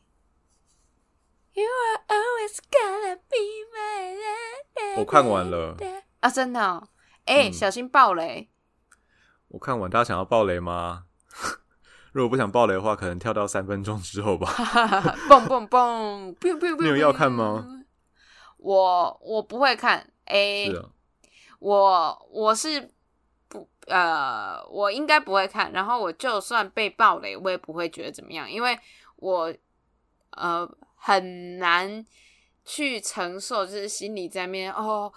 You are always gonna be my love 我看完了，啊，真的、哦，哎、嗯小心爆雷！我看完，大家想要爆雷吗？如果不想爆雷的话，可能跳到三分钟之后吧。蹦蹦蹦，biu biu biu，你有要看吗？我我不会看，哎、是啊，我我是不呃，我应该不会看。然后我就算被爆雷，我也不会觉得怎么样，因为我呃很难去承受，就是心里在面哦。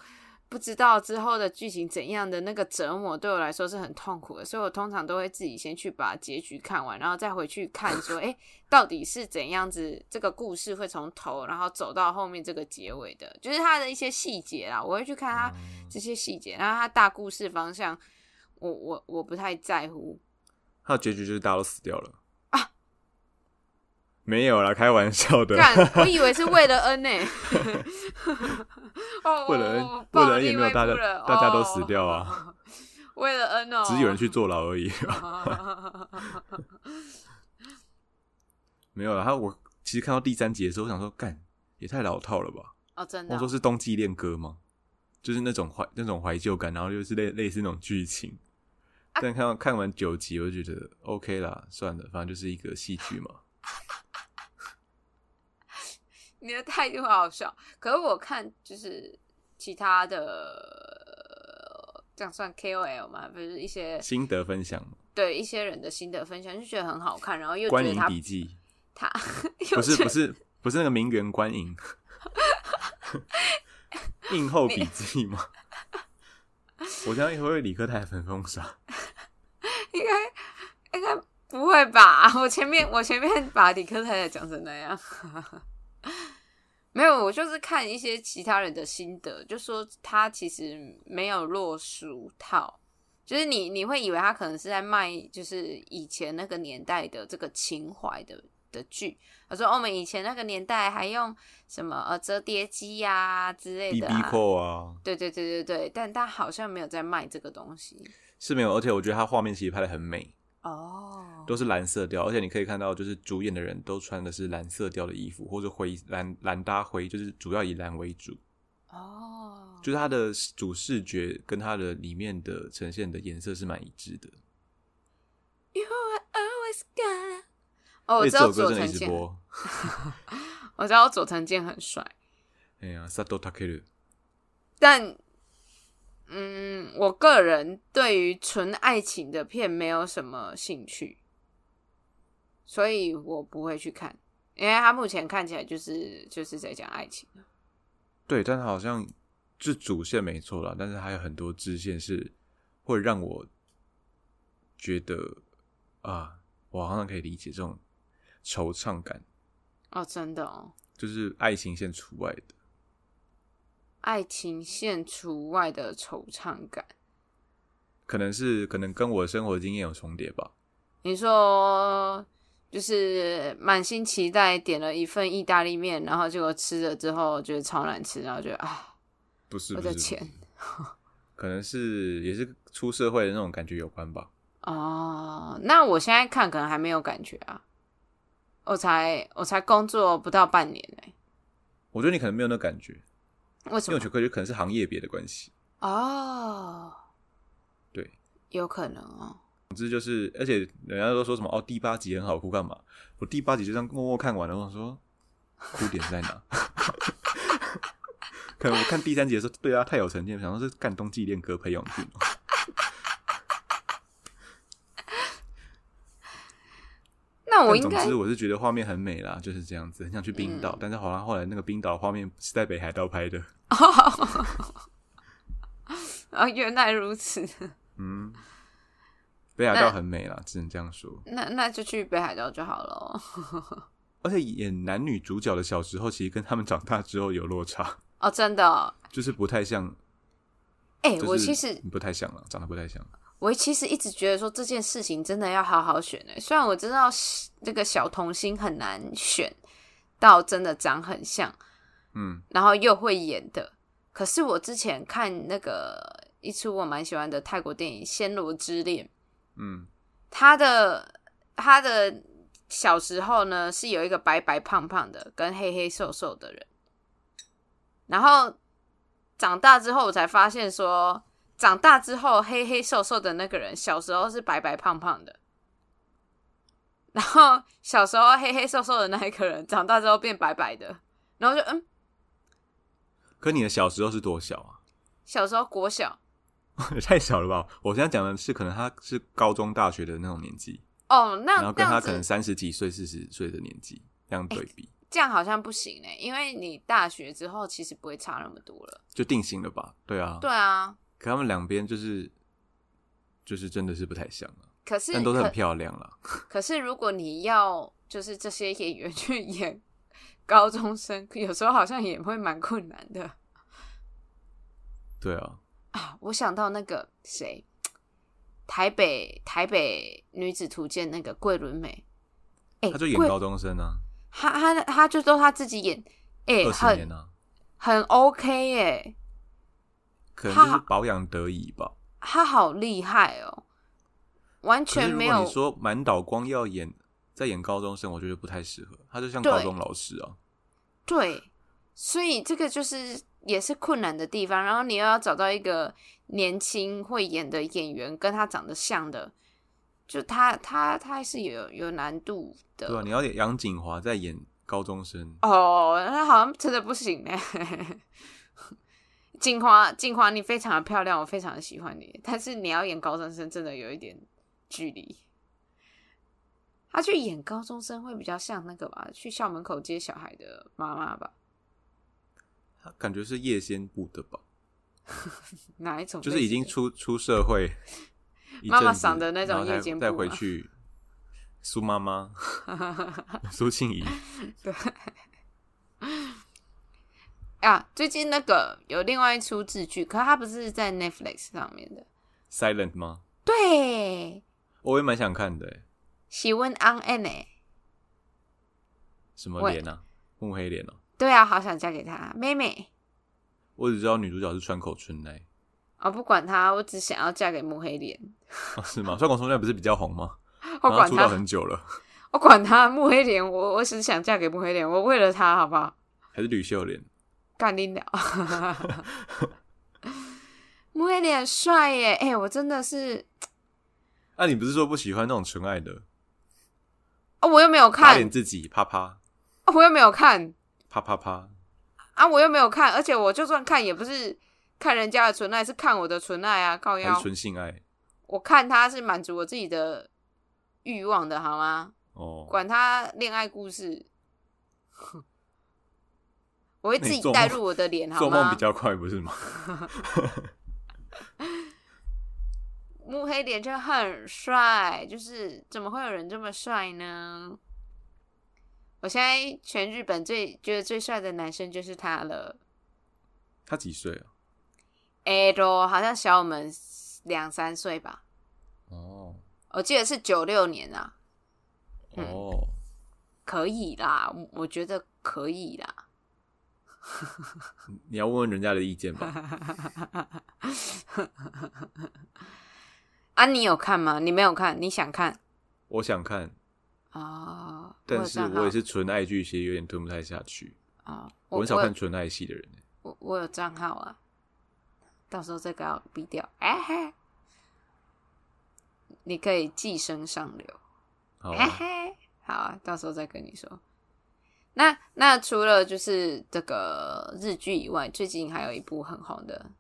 不知道之后的剧情怎样的那个折磨对我来说是很痛苦的，所以我通常都会自己先去把结局看完，然后再回去看说，哎、到底是怎样子这个故事会从头然后走到后面这个结尾的，就是它的一些细节啦，我会去看它这些细节，然后它大故事方向，我我我不太在乎。它的结局就是大家都死掉了啊！没有啦，开玩笑的。干，我以为是为了恩呢、哦，为了恩我为了恩也没有大家大家都死掉啊哦为了恩哦，只是有人去坐牢而已。没有啦，他我其实看到第三集的时候，我想说，干也太老套了吧？哦，真的哦、我说是冬季恋歌吗？就是那种怀那种怀旧感，然后就是类类似那种剧情。啊但看到看完九集，我就觉得 OK 啦，算了，反正就是一个戏剧嘛。你的态度好好笑。可是我看就是其他的，这样算 KOL 吗？不是一些心得分享，对一些人的心得分享，就觉得很好看，然后又观影觉得他笔记，他 不是不是不是那个名媛观影，映后笔记吗？我这样会不会理科太粉封杀？应该应该不会吧？我前面我前面把理科太太讲成那样，没有，我就是看一些其他人的心得，就说他其实没有落俗套，就是你你会以为他可能是在卖，就是以前那个年代的这个情怀的的剧。他说、哦我们以前那个年代还用什么呃折叠机呀、之类的、啊，扣啊，对对对对对，但他好像没有在卖这个东西。是没有，而且我觉得他画面其实拍的很美，哦。都是蓝色调，而且你可以看到，就是主演的人都穿的是蓝色调的衣服，或者灰蓝蓝搭灰，就是主要以蓝为主，哦，就是它的主视觉跟它的里面的呈现的颜色是蛮一致的。You are always gonna。哦，我知道这首歌真的一直佐藤健，播。我知道佐藤健很帅，哎呀，Sato Takeru，但嗯，我个人对于纯爱情的片没有什么兴趣，所以我不会去看，因为他目前看起来就是就是在讲爱情。对，但好像是主线没错啦，但是还有很多支线是会让我觉得啊，我好像可以理解这种惆怅感，哦，真的哦，就是爱情线除外的。爱情线除外的惆怅感。可能是可能跟我的生活经验有重叠吧。你说就是满心期待点了一份意大利面，然后结果吃了之后觉得超难吃，然后觉得啊，不是我的钱可能是也是出社会的那种感觉有关吧。哦，那我现在看可能还没有感觉啊，我才我才工作不到半年呢、我觉得你可能没有那感觉，为什么因为我？觉得可能是行业别的关系。哦，对，有可能哦。总之就是，而且人家都说什么哦，第八集很好哭，干嘛？我第八集就这样默默看完了，我说哭点在哪？可能我看第三集的时候，对啊，太有成见，想说是干冬季恋歌培养俊 那我应该之我是觉得画面很美啦，就是这样子，很想去冰岛，但是好像后来那个冰岛画面是在北海道拍的，啊，原来如此。嗯，北海道很美啦，只能这样说。那那就去北海道就好了。哦 而且演男女主角的小时候，其实跟他们长大之后有落差，哦，真的、哦。就是不太像。哎、就是我其实不太像了，长得不太像。我其实一直觉得说这件事情真的要好好选诶，虽然我知道这个小童星很难选到真的长很像，嗯，然后又会演的，可是我之前看那个一出我蛮喜欢的泰国电影《暹罗之恋》，嗯，他的他的小时候呢是有一个白白胖胖的跟黑黑瘦瘦的人，然后长大之后我才发现说，长大之后黑黑瘦瘦的那个人小时候是白白胖胖的，然后小时候黑黑瘦瘦的那一个人长大之后变白白的，然后就嗯，可你的小时候是多小啊？小时候国小也 太小了吧！我现在讲的是可能他是高中、大学的那种年纪，哦，那然后跟他可能三十几岁、四十岁的年纪这样对比，这样好像不行呢，因为你大学之后其实不会差那么多了。就定型了吧？对啊，对啊，可他们两边就是就是真的是不太像啊，可是但都是很漂亮啦。可是如果你要就是这些演员去演高中生，有时候好像也会蛮困难的。对啊，啊。我想到那个谁，台北台北女子图鉴那个桂纶镁，哎、桂他就演高中生啊，他他他就都他自己演，哎、很年啊，很 OK 耶，可能就是保养得宜吧。他好厉害哦，完全没有你说满岛光要演在演高中生，我觉得不太适合，他就像高中老师啊。对，所以这个就是也是困难的地方。然后你又要找到一个年轻会演的演员，跟他长得像的，就他他他是有有难度的。对啊，你要演杨景华在演高中生，哦，那好像真的不行呢。静华，静华，你非常的漂亮，我非常的喜欢你，但是你要演高中生，真的有一点距离。他去演高中生会比较像那个吧，去校门口接小孩的妈妈吧？他感觉是夜间部的吧，哪一种？就是已经出出社会 妈妈赏的那种夜间部再回去。苏妈妈，苏庆怡，对啊，最近那个有另外一出日剧，可它不是在 Netflix 上面的。Silent 吗？对，我也蛮想看的欸，喜温安安诶，什么喂脸啊？木黑脸哦。对啊，好想嫁给他，妹妹。我只知道女主角是川口春奈，我、不管他，我只想要嫁给木黑脸。哦是吗？川口春奈不是比较红吗？我管好像出道他，很久了，我管他木黑脸，我我只想嫁给木黑脸，我为了他，好不好？还是吕秀莲？干你了！木黑脸很帅耶，哎、我真的是，啊，你不是说不喜欢那种纯爱的？哦，我又没有打看，脸自己，啪啪哦我又没有看，啪啪啪，啊，我又没有看，而且我就算看，也不是看人家的纯爱，是看我的纯爱啊，靠腰。纯性爱？我看他是满足我自己的欲望的，好吗？哦，管他恋爱故事，我会自己带入我的脸，好吗做梦比？较快，不是吗？木黑脸就很帅，就是怎么会有人这么帅呢？我现在全日本最觉得最帅的男生就是他了。他几岁啊？哎，都好像小我们两三岁吧，哦我记得是九六年啊，嗯哦，可以啦，我我觉得可以啦。你要问问人家的意见吧。啊，你有看吗？你没有看，你想看我想看，啊？但是我也是纯爱剧，其实有点吞不太下去。啊，我很少看纯爱戏的人。我我有账号啊，到时候再给我逼掉。哎、嘿，你可以寄生上流。好啊，嘿嘿，好啊，到时候再跟你说。那那除了就是这个日剧以外，最近还有一部很红的《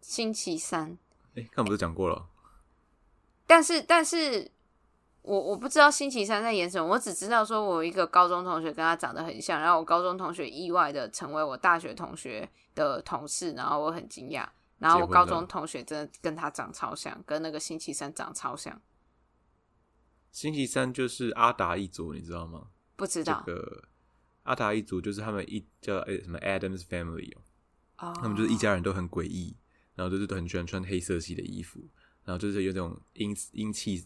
星期三》，哎，刚不是讲过了？但是但是我我不知道星期三在演什么，我只知道说我一个高中同学跟他长得很像，然后我高中同学意外的成为我大学同学的同事，然后我很惊讶，然后我高中同学真的跟他长超像，跟那个星期三长超像。星期三就是阿达一族，你知道吗？不知道。这个阿达一族就是他们一叫诶什么 Adams Family 哦，他们就是一家人都很诡异，然后就是都很喜欢穿黑色系的衣服，然后就是有种阴阴气，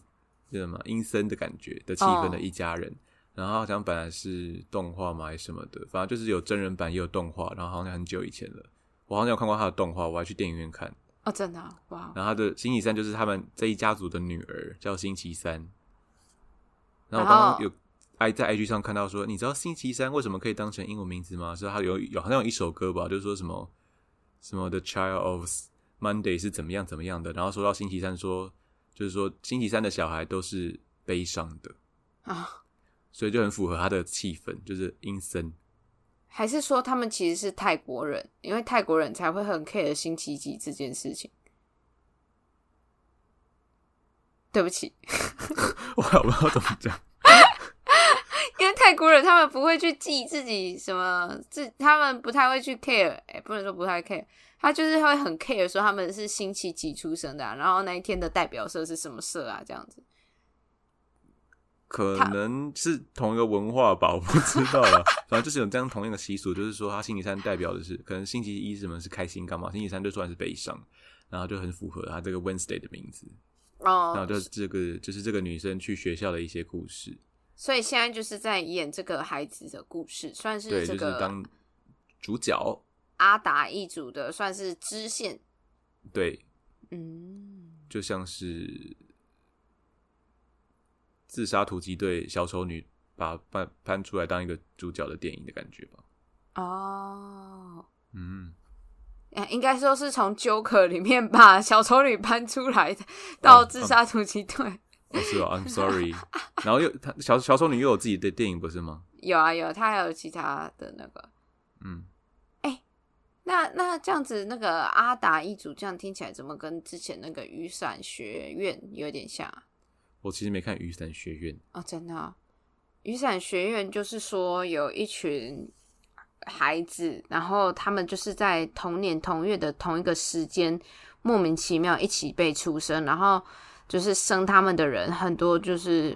叫什么阴森的感觉的气氛的一家人。然后好像本来是动画嘛还是什么的，反正就是有真人版也有动画，然后好像很久以前了，我好像有看过他的动画，我还去电影院看。哦，真的哇！然后他的星期三就是他们这一家族的女儿叫星期三。然后我刚刚有 i 在 IG 上看到说，你知道星期三为什么可以当成英文名字吗？是它有有好像有一首歌吧，就是说什么什么 The Child of Monday 是怎么样怎么样的。然后说到星期三，说就是说星期三的小孩都是悲伤的啊，所以就很符合他的气氛，就是阴森。还是说他们其实是泰国人，因为泰国人才会很 care 星期几这件事情。对不起，我我不知道怎么讲，国人他们不会去记自己什么，自他们不太会去 care，哎，不能说不太 care，他就是会很 care 说他们是星期几出生的，然后那一天的代表色是什么色啊，这样子，可能是同一个文化吧，我不知道了，反正就是有这样同一个习俗，就是说他星期三代表的是，可能星期一什么是开心干嘛，星期三就算是悲伤，然后就很符合他这个 Wednesday 的名字。哦，然后就是这个就是这个女生去学校的一些故事，所以现在就是在演这个孩子的故事，算是这个当主角阿达一组的算是支线，对，嗯，就像是自杀突击队小丑女把搬搬出来当一个主角的电影的感觉吧，哦，嗯。应该说是从 Joker 里面把小丑女搬出来的，到自杀突击队。哦，是哦，I'm sorry。然后又他小小丑女又有自己的电影，不是吗？有啊有，他还有其他的那个。嗯，哎，那那这样子，那个阿达一族这样听起来，怎么跟之前那个雨伞学院有点像？我其实没看雨伞学院哦，真的。雨伞学院就是说有一群。孩子，然后他们就是在同年同月的同一个时间，莫名其妙一起被出生，然后就是生他们的人很多，就是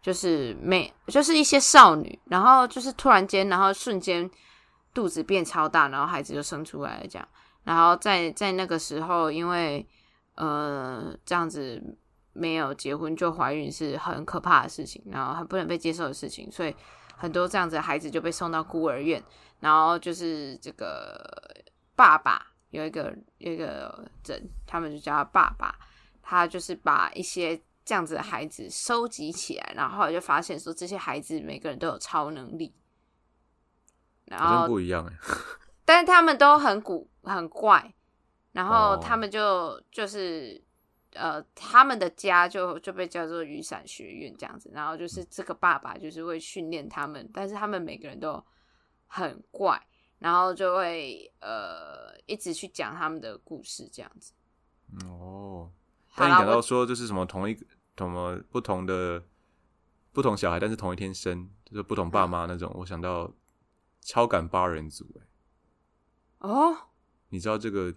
就是没就是一些少女，然后就是突然间，然后瞬间肚子变超大，然后孩子就生出来了，这样，然后在在那个时候，因为呃这样子没有结婚就怀孕是很可怕的事情，然后很不能被接受的事情，所以很多这样子的孩子就被送到孤儿院。然后就是这个爸爸有一个有一个人，他们就叫他爸爸。他就是把一些这样子的孩子收集起来，然后后来就发现说，这些孩子每个人都有超能力。然后不一样哎，但是他们都很古很怪。然后他们就就是呃，他们的家就就被叫做雨伞学院这样子。然后就是这个爸爸就是会训练他们，但是他们每个人都。很怪，然后就会呃一直去讲他们的故事这样子。哦，当你讲到说就是什么同一个什么不同的不同小孩，但是同一天生，就是不同爸妈那种，我想到超感八人组。哎，哦，你知道这个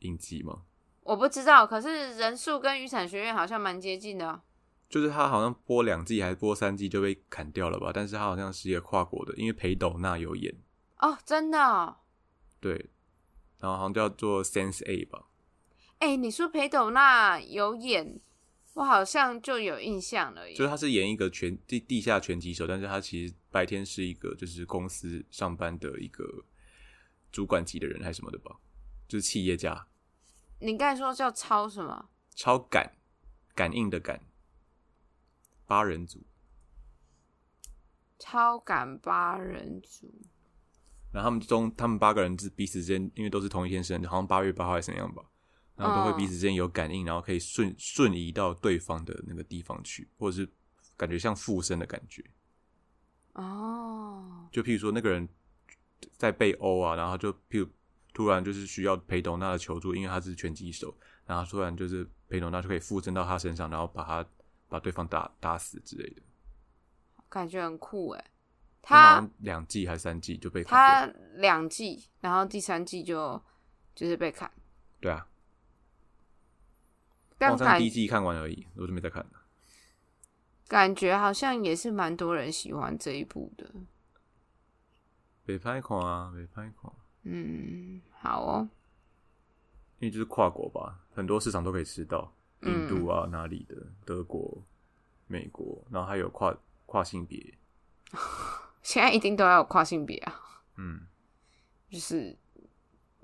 影集吗？我不知道，可是人数跟雨伞学院好像蛮接近的。就是他好像播两季还是播三季就被砍掉了吧？但是他好像是一个跨国的，因为裴斗娜有演哦，真的对，然后好像叫做 Sense A 吧。哎，你说裴斗娜有演，我好像就有印象了。就是他是演一个拳地地下拳击手，但是他其实白天是一个就是公司上班的一个主管级的人还是什么的吧？就是企业家。你刚才说叫超什么？超感感应的感。八人组，超感八人组。然后他们中，他们八个人是彼此之间，因为都是同一天生，好像八月八号还是怎样吧，然后都会彼此之间有感应，然后可以瞬瞬移到对方的那个地方去，或者是感觉像附身的感觉。哦，就譬如说那个人在被殴啊，然后就譬如突然就是需要裴斗娜的求助，因为他是拳击手，然后突然就是裴斗娜就可以附身到他身上，然后把他把对方打打死之类的。感觉很酷哎。他两季还是三季就被砍他掉，两季，然后第三季就就是被砍，对啊，但感好像第一季看完而已，我就没再看了。感觉好像也是蛮多人喜欢这一部的。北拍款啊，北拍款，嗯，好哦，因为就是跨国吧，很多市场都可以吃到，嗯。印度啊哪里的，德国、美国，然后还有跨跨性别，现在一定都要有跨性别啊，嗯，就是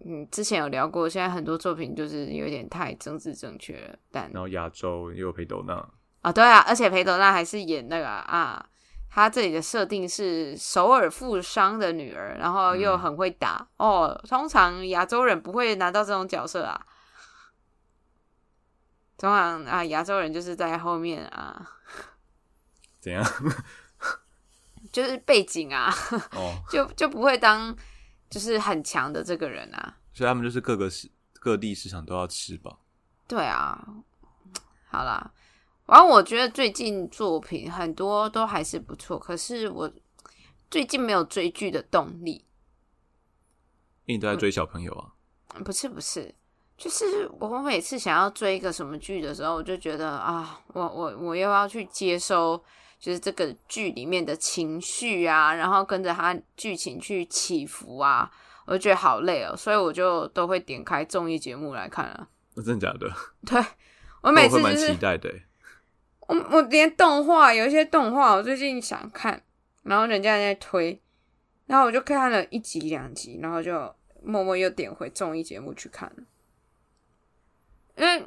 嗯，之前有聊过，现在很多作品就是有点太政治正确了，但然后亚洲也有裴斗娜，啊、对啊，而且裴斗娜还是演那个啊，她这里的设定是首尔富商的女儿，然后又很会打、哦。通常亚洲人不会拿到这种角色啊，通常啊，亚洲人就是在后面啊，怎样？就是背景啊，哦，就就不会当就是很强的这个人啊。所以他们就是各个市各地市场都要吃饱。对啊，好啦，然后我觉得最近作品很多都还是不错，可是我最近没有追剧的动力。因为你都在追小朋友啊，不是不是，就是我每次想要追一个什么剧的时候，我就觉得啊，我我我又要去接收，就是这个剧里面的情绪啊，然后跟着它剧情去起伏啊，我就觉得好累哦，所以我就都会点开综艺节目来看啊。那真的假的？对我每那会蛮次就是期待的欸。我我连动画有一些动画，我最近想看，然后人家在推，然后我就看了一集两集，然后就默默又点回综艺节目去看了，因为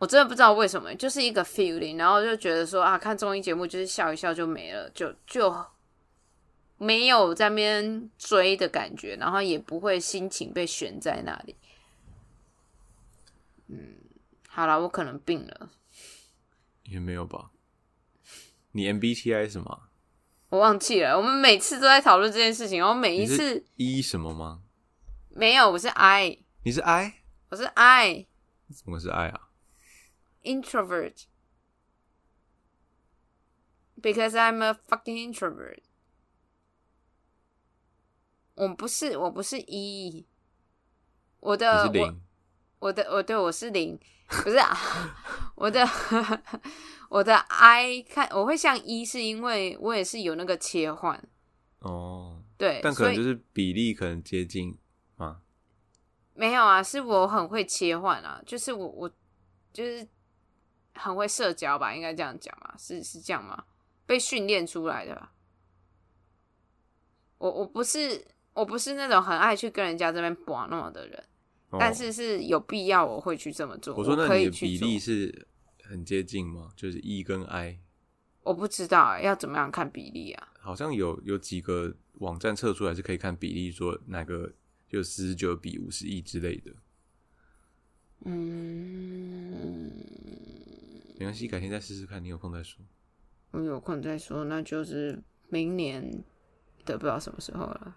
我真的不知道为什么，就是一个 feeling，然后就觉得说啊，看综艺节目就是笑一笑就没了，就就没有在那边追的感觉，然后也不会心情被悬在那里。嗯，好了，我可能病了。也没有吧？你 MBTI 什么？我忘记了，我们每次都在讨论这件事情，然后每一次 E 什么吗？没有，我是 I，你是 I？我是 I 怎么是 I 啊？Introvert because I'm a fucking introvert。我不是，我不是一我的我？我的我对我是零，不是啊，我的 我的 I 看我会像一，是因为我也是有那个切换，哦，对，但可能就是比例可能接近吗？没有啊，是我很会切换啊，就是我我就是很会社交吧，应该这样讲嘛，是是这样吗？被训练出来的吧。我我不是我不是那种很爱去跟人家这边玩弄的人，哦但是是有必要我会去这么做。我说，那可你的比例是很接近吗？就是 E 跟 I，我不知道、欸、要怎么样看比例啊？好像有有几个网站测出来是可以看比例，说哪个就四十九比五十一之类的。嗯，没关系，改天再试试看，你有空再说。我有空再说，那就是明年的不知道什么时候了。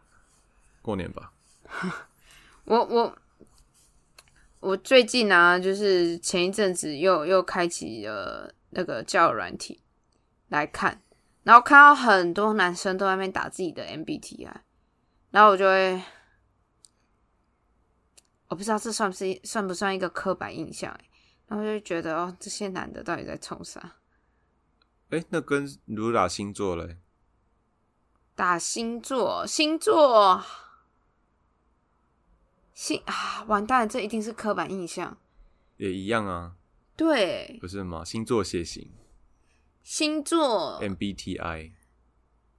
过年吧，我我我最近啊，就是前一阵子又又开启了那个交友软体来看，然后看到很多男生都在那边打自己的 MBTI，然后我就会，我不知道这算不是算不算一个刻板印象欸然后就觉得哦，这些男的到底在冲啥？哎、那跟如打星座嘞，打星座，星座，星啊，完蛋了，这一定是刻板印象。也一样啊，对，不是吗？星座血型星座 MBTI，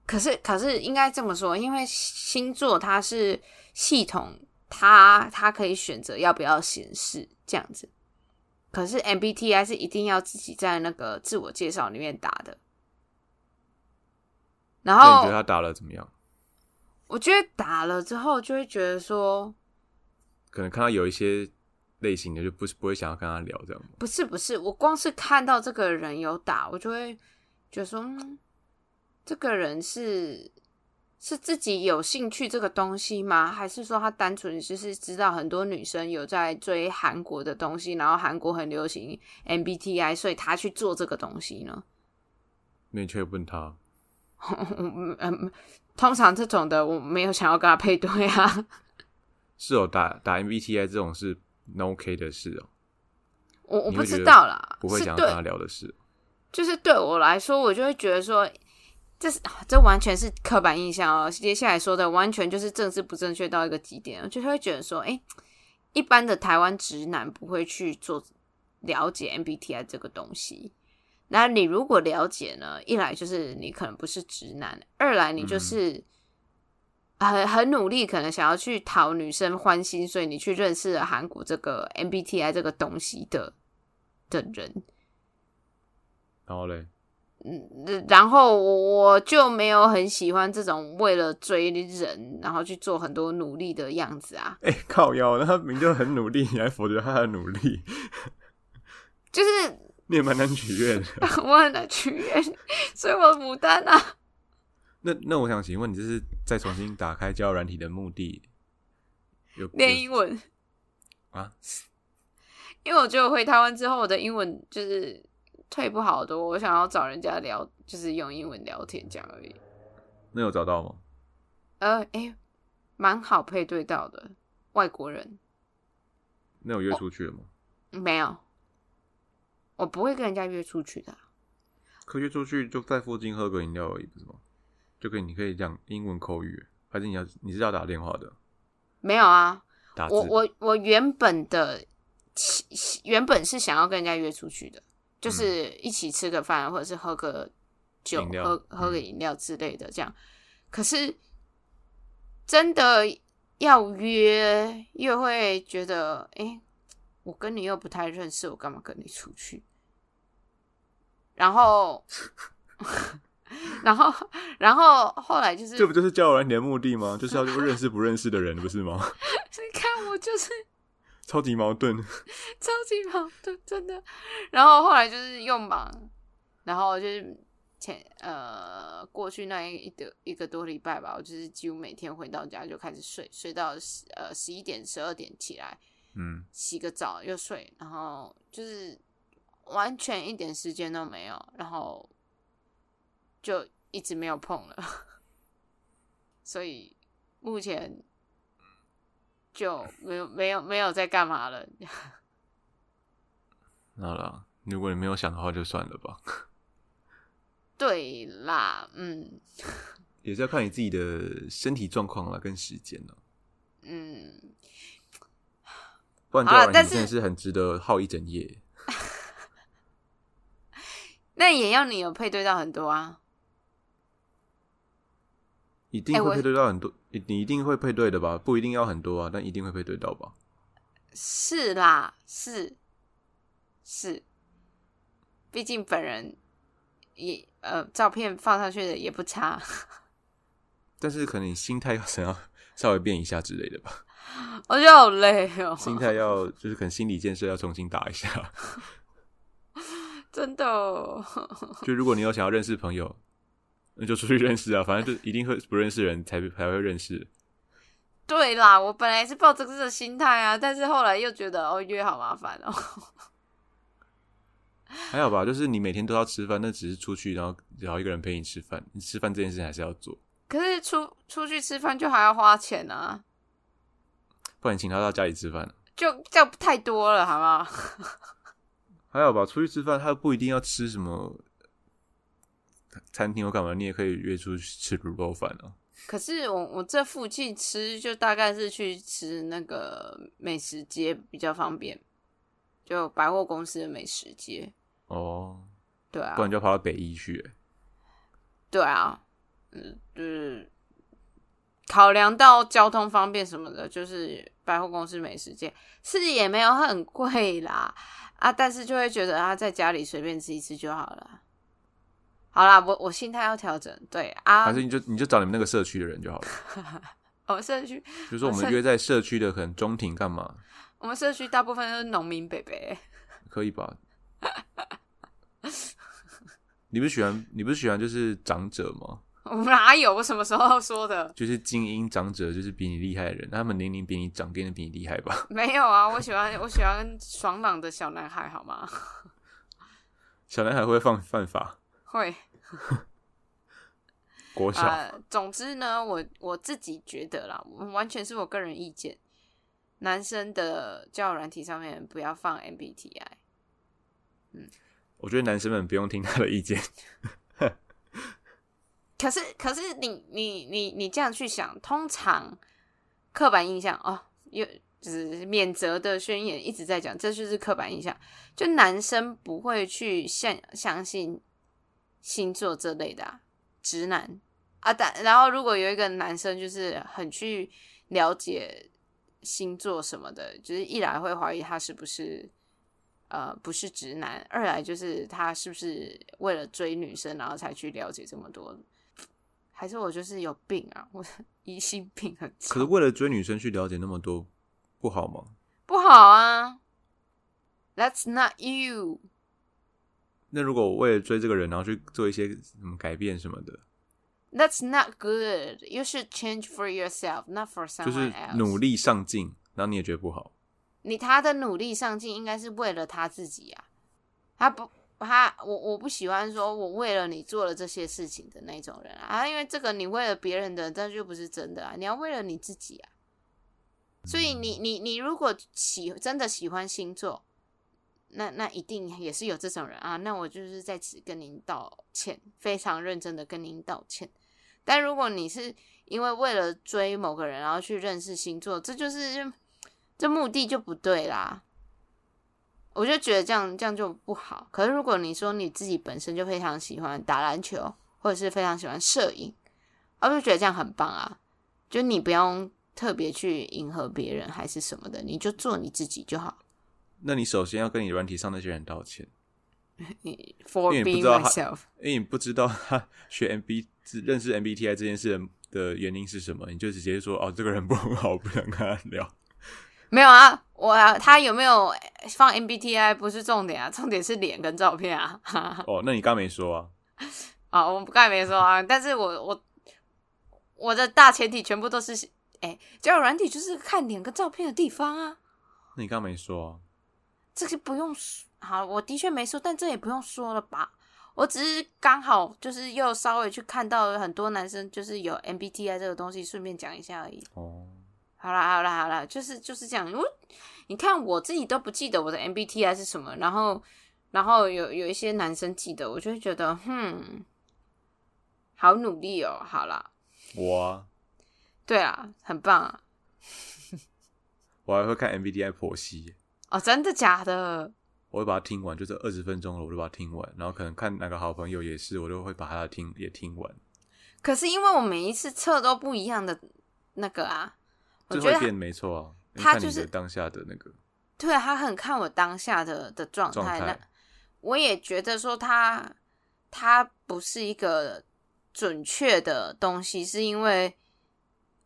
可是，可是应该这么说，因为星座它是系统，它它可以选择要不要显示这样子。可是 MBTI 是一定要自己在那个自我介绍里面打的。然后你觉得他打了怎么样？我觉得打了之后，就会觉得说，可能看到有一些类型的，就不是不会想要跟他聊这样吗？不是不是，我光是看到这个人有打，我就会觉得说，嗯，这个人是是自己有兴趣这个东西吗？还是说他单纯就是知道很多女生有在追韩国的东西，然后韩国很流行 MBTI，所以他去做这个东西呢？你却问他，嗯 嗯，通常这种的我没有想要跟他配对啊。是哦，打打 MBTI 这种是 no OK 的事哦。我我不知道啦，不会想要跟他聊的事。就是对我来说，我就会觉得说，这是这完全是刻板印象哦。接下来说的完全就是政治不正确到一个极点，我就会觉得说，哎、一般的台湾直男不会去做了解 MBTI 这个东西。那你如果了解呢，一来就是你可能不是直男，二来你就是很很努力，可能想要去讨女生欢心，所以你去认识了韩国这个 MBTI 这个东西的的人。然后嘞，嗯，然后我就没有很喜欢这种为了追人，然后去做很多努力的样子啊。哎、靠腰，那他明明就很努力，你还否决他的努力，就是你也蛮难取悦的。我很难取悦，所以我牡丹啊。那那我想请问你，这是再重新打开交友软体的目的有有练英文，啊？因为我觉得我回台湾之后，我的英文就是退步好多。我想要找人家聊，就是用英文聊天这样而已。那有找到吗？呃，哎，蛮好配对到的外国人，那有约出去了吗？没有，我不会跟人家约出去的啊。可约出去就在附近喝个饮料而已，不是吗？就可以，你可以讲英文口语，还是你要你是要打电话的？没有啊，打我我我原本的原本是想要跟人家约出去的，就是一起吃个饭，或者是喝个酒喝喝个嗯饮料之类的，这样。可是真的要约，又会觉得，哎、我跟你又不太认识，我干嘛跟你出去？然后，然后，然后后来就是，这不就是交友软体的目的吗？就是要认识不认识的人，不是吗？你看我就是超级矛盾。超级矛盾，真的。然后后来就是又忙，然后就是前呃过去那一个一个多礼拜吧，我就是几乎每天回到家就开始睡，睡到十呃十一点十二点起来嗯，洗个澡又睡，然后就是完全一点时间都没有，然后就一直没有碰了，所以目前就没有没有没有在干嘛了。那啦，如果你没有想的话，就算了吧。对啦，嗯也是要看你自己的身体状况啦，跟时间了。嗯，不然好啦但是交友软体真的是很值得耗一整夜。那也要你有配对到很多啊。一定会配对到很多，你你一定会配对的吧？不一定要很多啊，但一定会配对到吧？是啦，是是，毕竟本人也呃照片放上去的也不差。但是可能你心态要想要稍微变一下之类的吧，我觉得好累哦，心态要就是可能心理建设要重新打一下。真的哦。就如果你有想要认识朋友，那就出去认识啊，反正就一定会不认识人才才会认识。对啦，我本来是抱着这个心态啊，但是后来又觉得哦约好麻烦哦。还好吧，就是你每天都要吃饭，那只是出去然后然后一个人陪你吃饭，你吃饭这件事情还是要做，可是出出去吃饭就还要花钱啊，不然你请他到家里吃饭。就这样太多了，好不好？还好吧，出去吃饭他不一定要吃什么餐厅或干嘛，你也可以约出去吃卤肉饭啊。可是我我这附近吃就大概是去吃那个美食街比较方便，就百货公司的美食街。哦，对啊不，然就要跑到北一去、欸。对啊，嗯，就是考量到交通方便什么的，就是百货公司美食街是也没有很贵啦啊，但是就会觉得啊，在家里随便吃一吃就好了。好啦，我我心态要调整，对啊还，是你就你就找你们那个社区的人就好了。我们社区比如说我们约在社区的可能中庭干嘛，我们社区大部分都是农民伯伯。可以吧？你不是喜欢你不是喜欢就是长者吗？我哪有？我什么时候说的？就是精英长者，就是比你厉害的人，他们年龄比你长，变得比你厉害吧？没有啊，我喜欢我喜欢爽朗的小男孩，好吗？小男孩会犯犯法？会。国小。呃，总之呢，我我自己觉得啦，完全是我个人意见。男生的交友软体上面不要放 MBTI。嗯，我觉得男生们不用听他的意见。可是，可是你你你你这样去想，通常刻板印象哦，有就是免责的宣言一直在讲，这就是刻板印象。就男生不会去相相信星座这类的直男啊，但然后如果有一个男生就是很去了解星座什么的，就是一来会怀疑他是不是呃不是直男，二来就是他是不是为了追女生然后才去了解这么多。还是我就是有病啊！我疑心病很可是为了追女生去了解那么多，不好吗？不好啊！That's not you。那如果我为了追这个人，然后去做一些什么改变什么的，That's not good. You should change for yourself, not for someone else. 就是努力上进，然后你也觉得不好。你他的努力上进应该是为了他自己啊，他不。他我我不喜欢说我为了你做了这些事情的那种人啊，因为这个你为了别人的，这就不是真的啊。你要为了你自己啊。所以你你你如果喜真的喜欢星座，那那一定也是有这种人啊。那我就是在此跟您道歉，非常认真的跟您道歉。但如果你是因为为了追某个人然后去认识星座，这就是这目的就不对啦。我就觉得这样这样就不好。可是如果你说你自己本身就非常喜欢打篮球，或者是非常喜欢摄影，我就觉得这样很棒啊！就你不用特别去迎合别人还是什么的，你就做你自己就好。那你首先要跟你软体上那些人道歉。For being myself，因为你不知道他学 M B 认识 M B T I 这件事的原因是什么，你就直接说哦，这个人不很好，不想跟他聊。没有啊，我他有没有放 MBTI 不是重点啊，重点是脸跟照片啊。哦，那你刚没说啊？啊，我刚才没说啊，但是我我我的大前提全部都是，哎，交友软体就是看脸跟照片的地方啊。那你刚没说？这个不用说，好，我的确没说，但这也不用说了吧？我只是刚好就是又稍微去看到很多男生就是有 MBTI 这个东西，顺便讲一下而已。哦。好啦好啦好啦，就是就是这样。我你看我自己都不记得我的 MBTI 是什么，然后然后有有一些男生记得，我就会觉得，哼，好努力哦。好啦，我对啊，很棒啊。我还会看 MBTI 剖析哦，真的假的？我会把它听完，就是二十分钟了，我就把它听完。然后可能看哪个好朋友也是，我就会把它听也听完。可是因为我每一次测都不一样的那个啊。就会变没错啊，他就是当下的那个，对他很看我当下的的状态。那我也觉得说他他不是一个准确的东西，是因为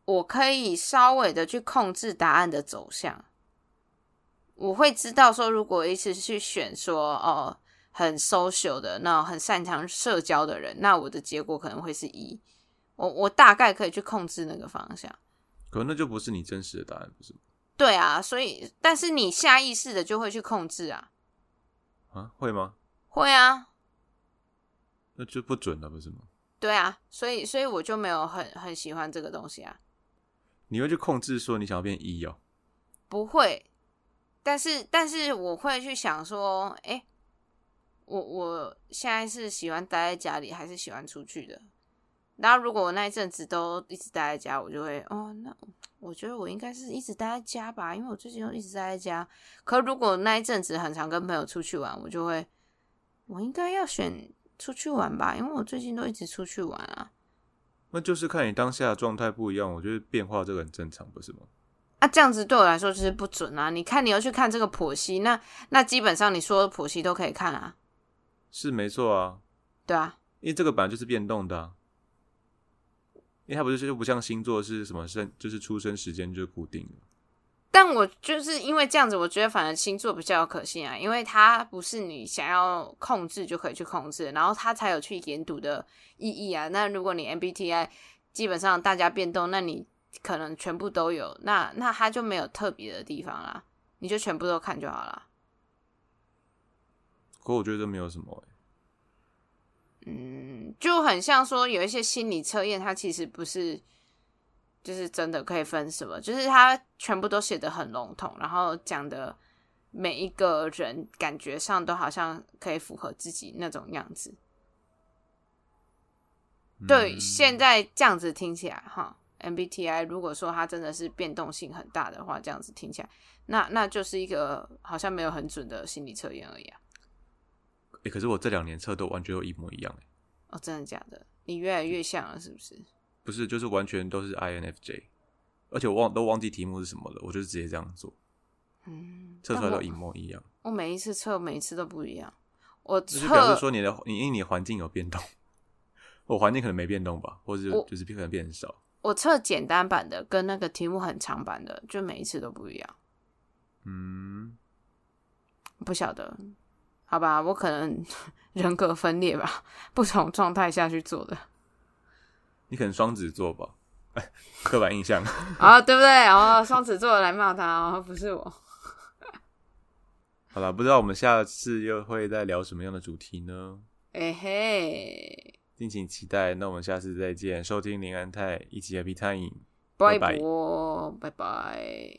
我可以稍微的去控制答案的走向。我会知道说，如果一直去选说哦很 social 的那很擅长社交的人，那我的结果可能会是一。我我大概可以去控制那个方向。可那就不是你真实的答案，不是吗？对啊，所以但是你下意识的就会去控制啊。啊，会吗？会啊。那就不准了，不是吗？对啊，所以所以我就没有很很喜欢这个东西啊。你会去控制说你想要变一哦？不会，但是但是我会去想说，哎，我我现在是喜欢待在家里，还是喜欢出去的？然后，如果我那一阵子都一直待在家，我就会哦，那我觉得我应该是一直待在家吧，因为我最近都一直待在家。可如果那一阵子很常跟朋友出去玩，我就会，我应该要选出去玩吧，因为我最近都一直出去玩啊。那就是看你当下的状态不一样，我觉得变化这个很正常，不是吗？啊，这样子对我来说就是不准啊！你看，你要去看这个剖析，那那基本上你说的剖析都可以看啊。是没错啊。对啊，因为这个本来就是变动的。因为它不是就不像星座是什么生，就是出生时间就固定的。但我就是因为这样子，我觉得反而星座比较有可信啊，因为它不是你想要控制就可以去控制，然后它才有去研读的意义啊。那如果你 MBTI 基本上大家变动，那你可能全部都有，那那它就没有特别的地方啦，你就全部都看就好了。可我觉得没有什么、欸，嗯，就很像说有一些心理测验，它其实不是就是真的可以分什么，就是它全部都写的很笼统，然后讲的每一个人感觉上都好像可以符合自己那种样子。对，嗯现在这样子听起来哈，MBTI 如果说它真的是变动性很大的话，这样子听起来，那那就是一个好像没有很准的心理测验而已啊。欸可是我这两年测都完全都一模一样、欸，哦，真的假的？你越来越像了，是不是？不是，就是完全都是 INFJ，而且我忘都忘记题目是什么了，我就直接这样做，嗯，测出来都一模一样。我每一次测，每一次都不一样。我就是表示说你的你因为你环境有变动，我环境可能没变动吧，或者就是可能变很少。我测简单版的跟那个题目很长版的，就每一次都不一样。嗯，不晓得，好吧，我可能 人格分裂吧，不同状态下去做的。你可能双子座吧？哎，刻板印象。啊，对不对？哦，双子座来骂他哦，不是我。好了，不知道我们下次又会再聊什么样的主题呢？哎嘿，敬请期待，那我们下次再见。收听林安泰一起 happy time，拜拜，拜拜。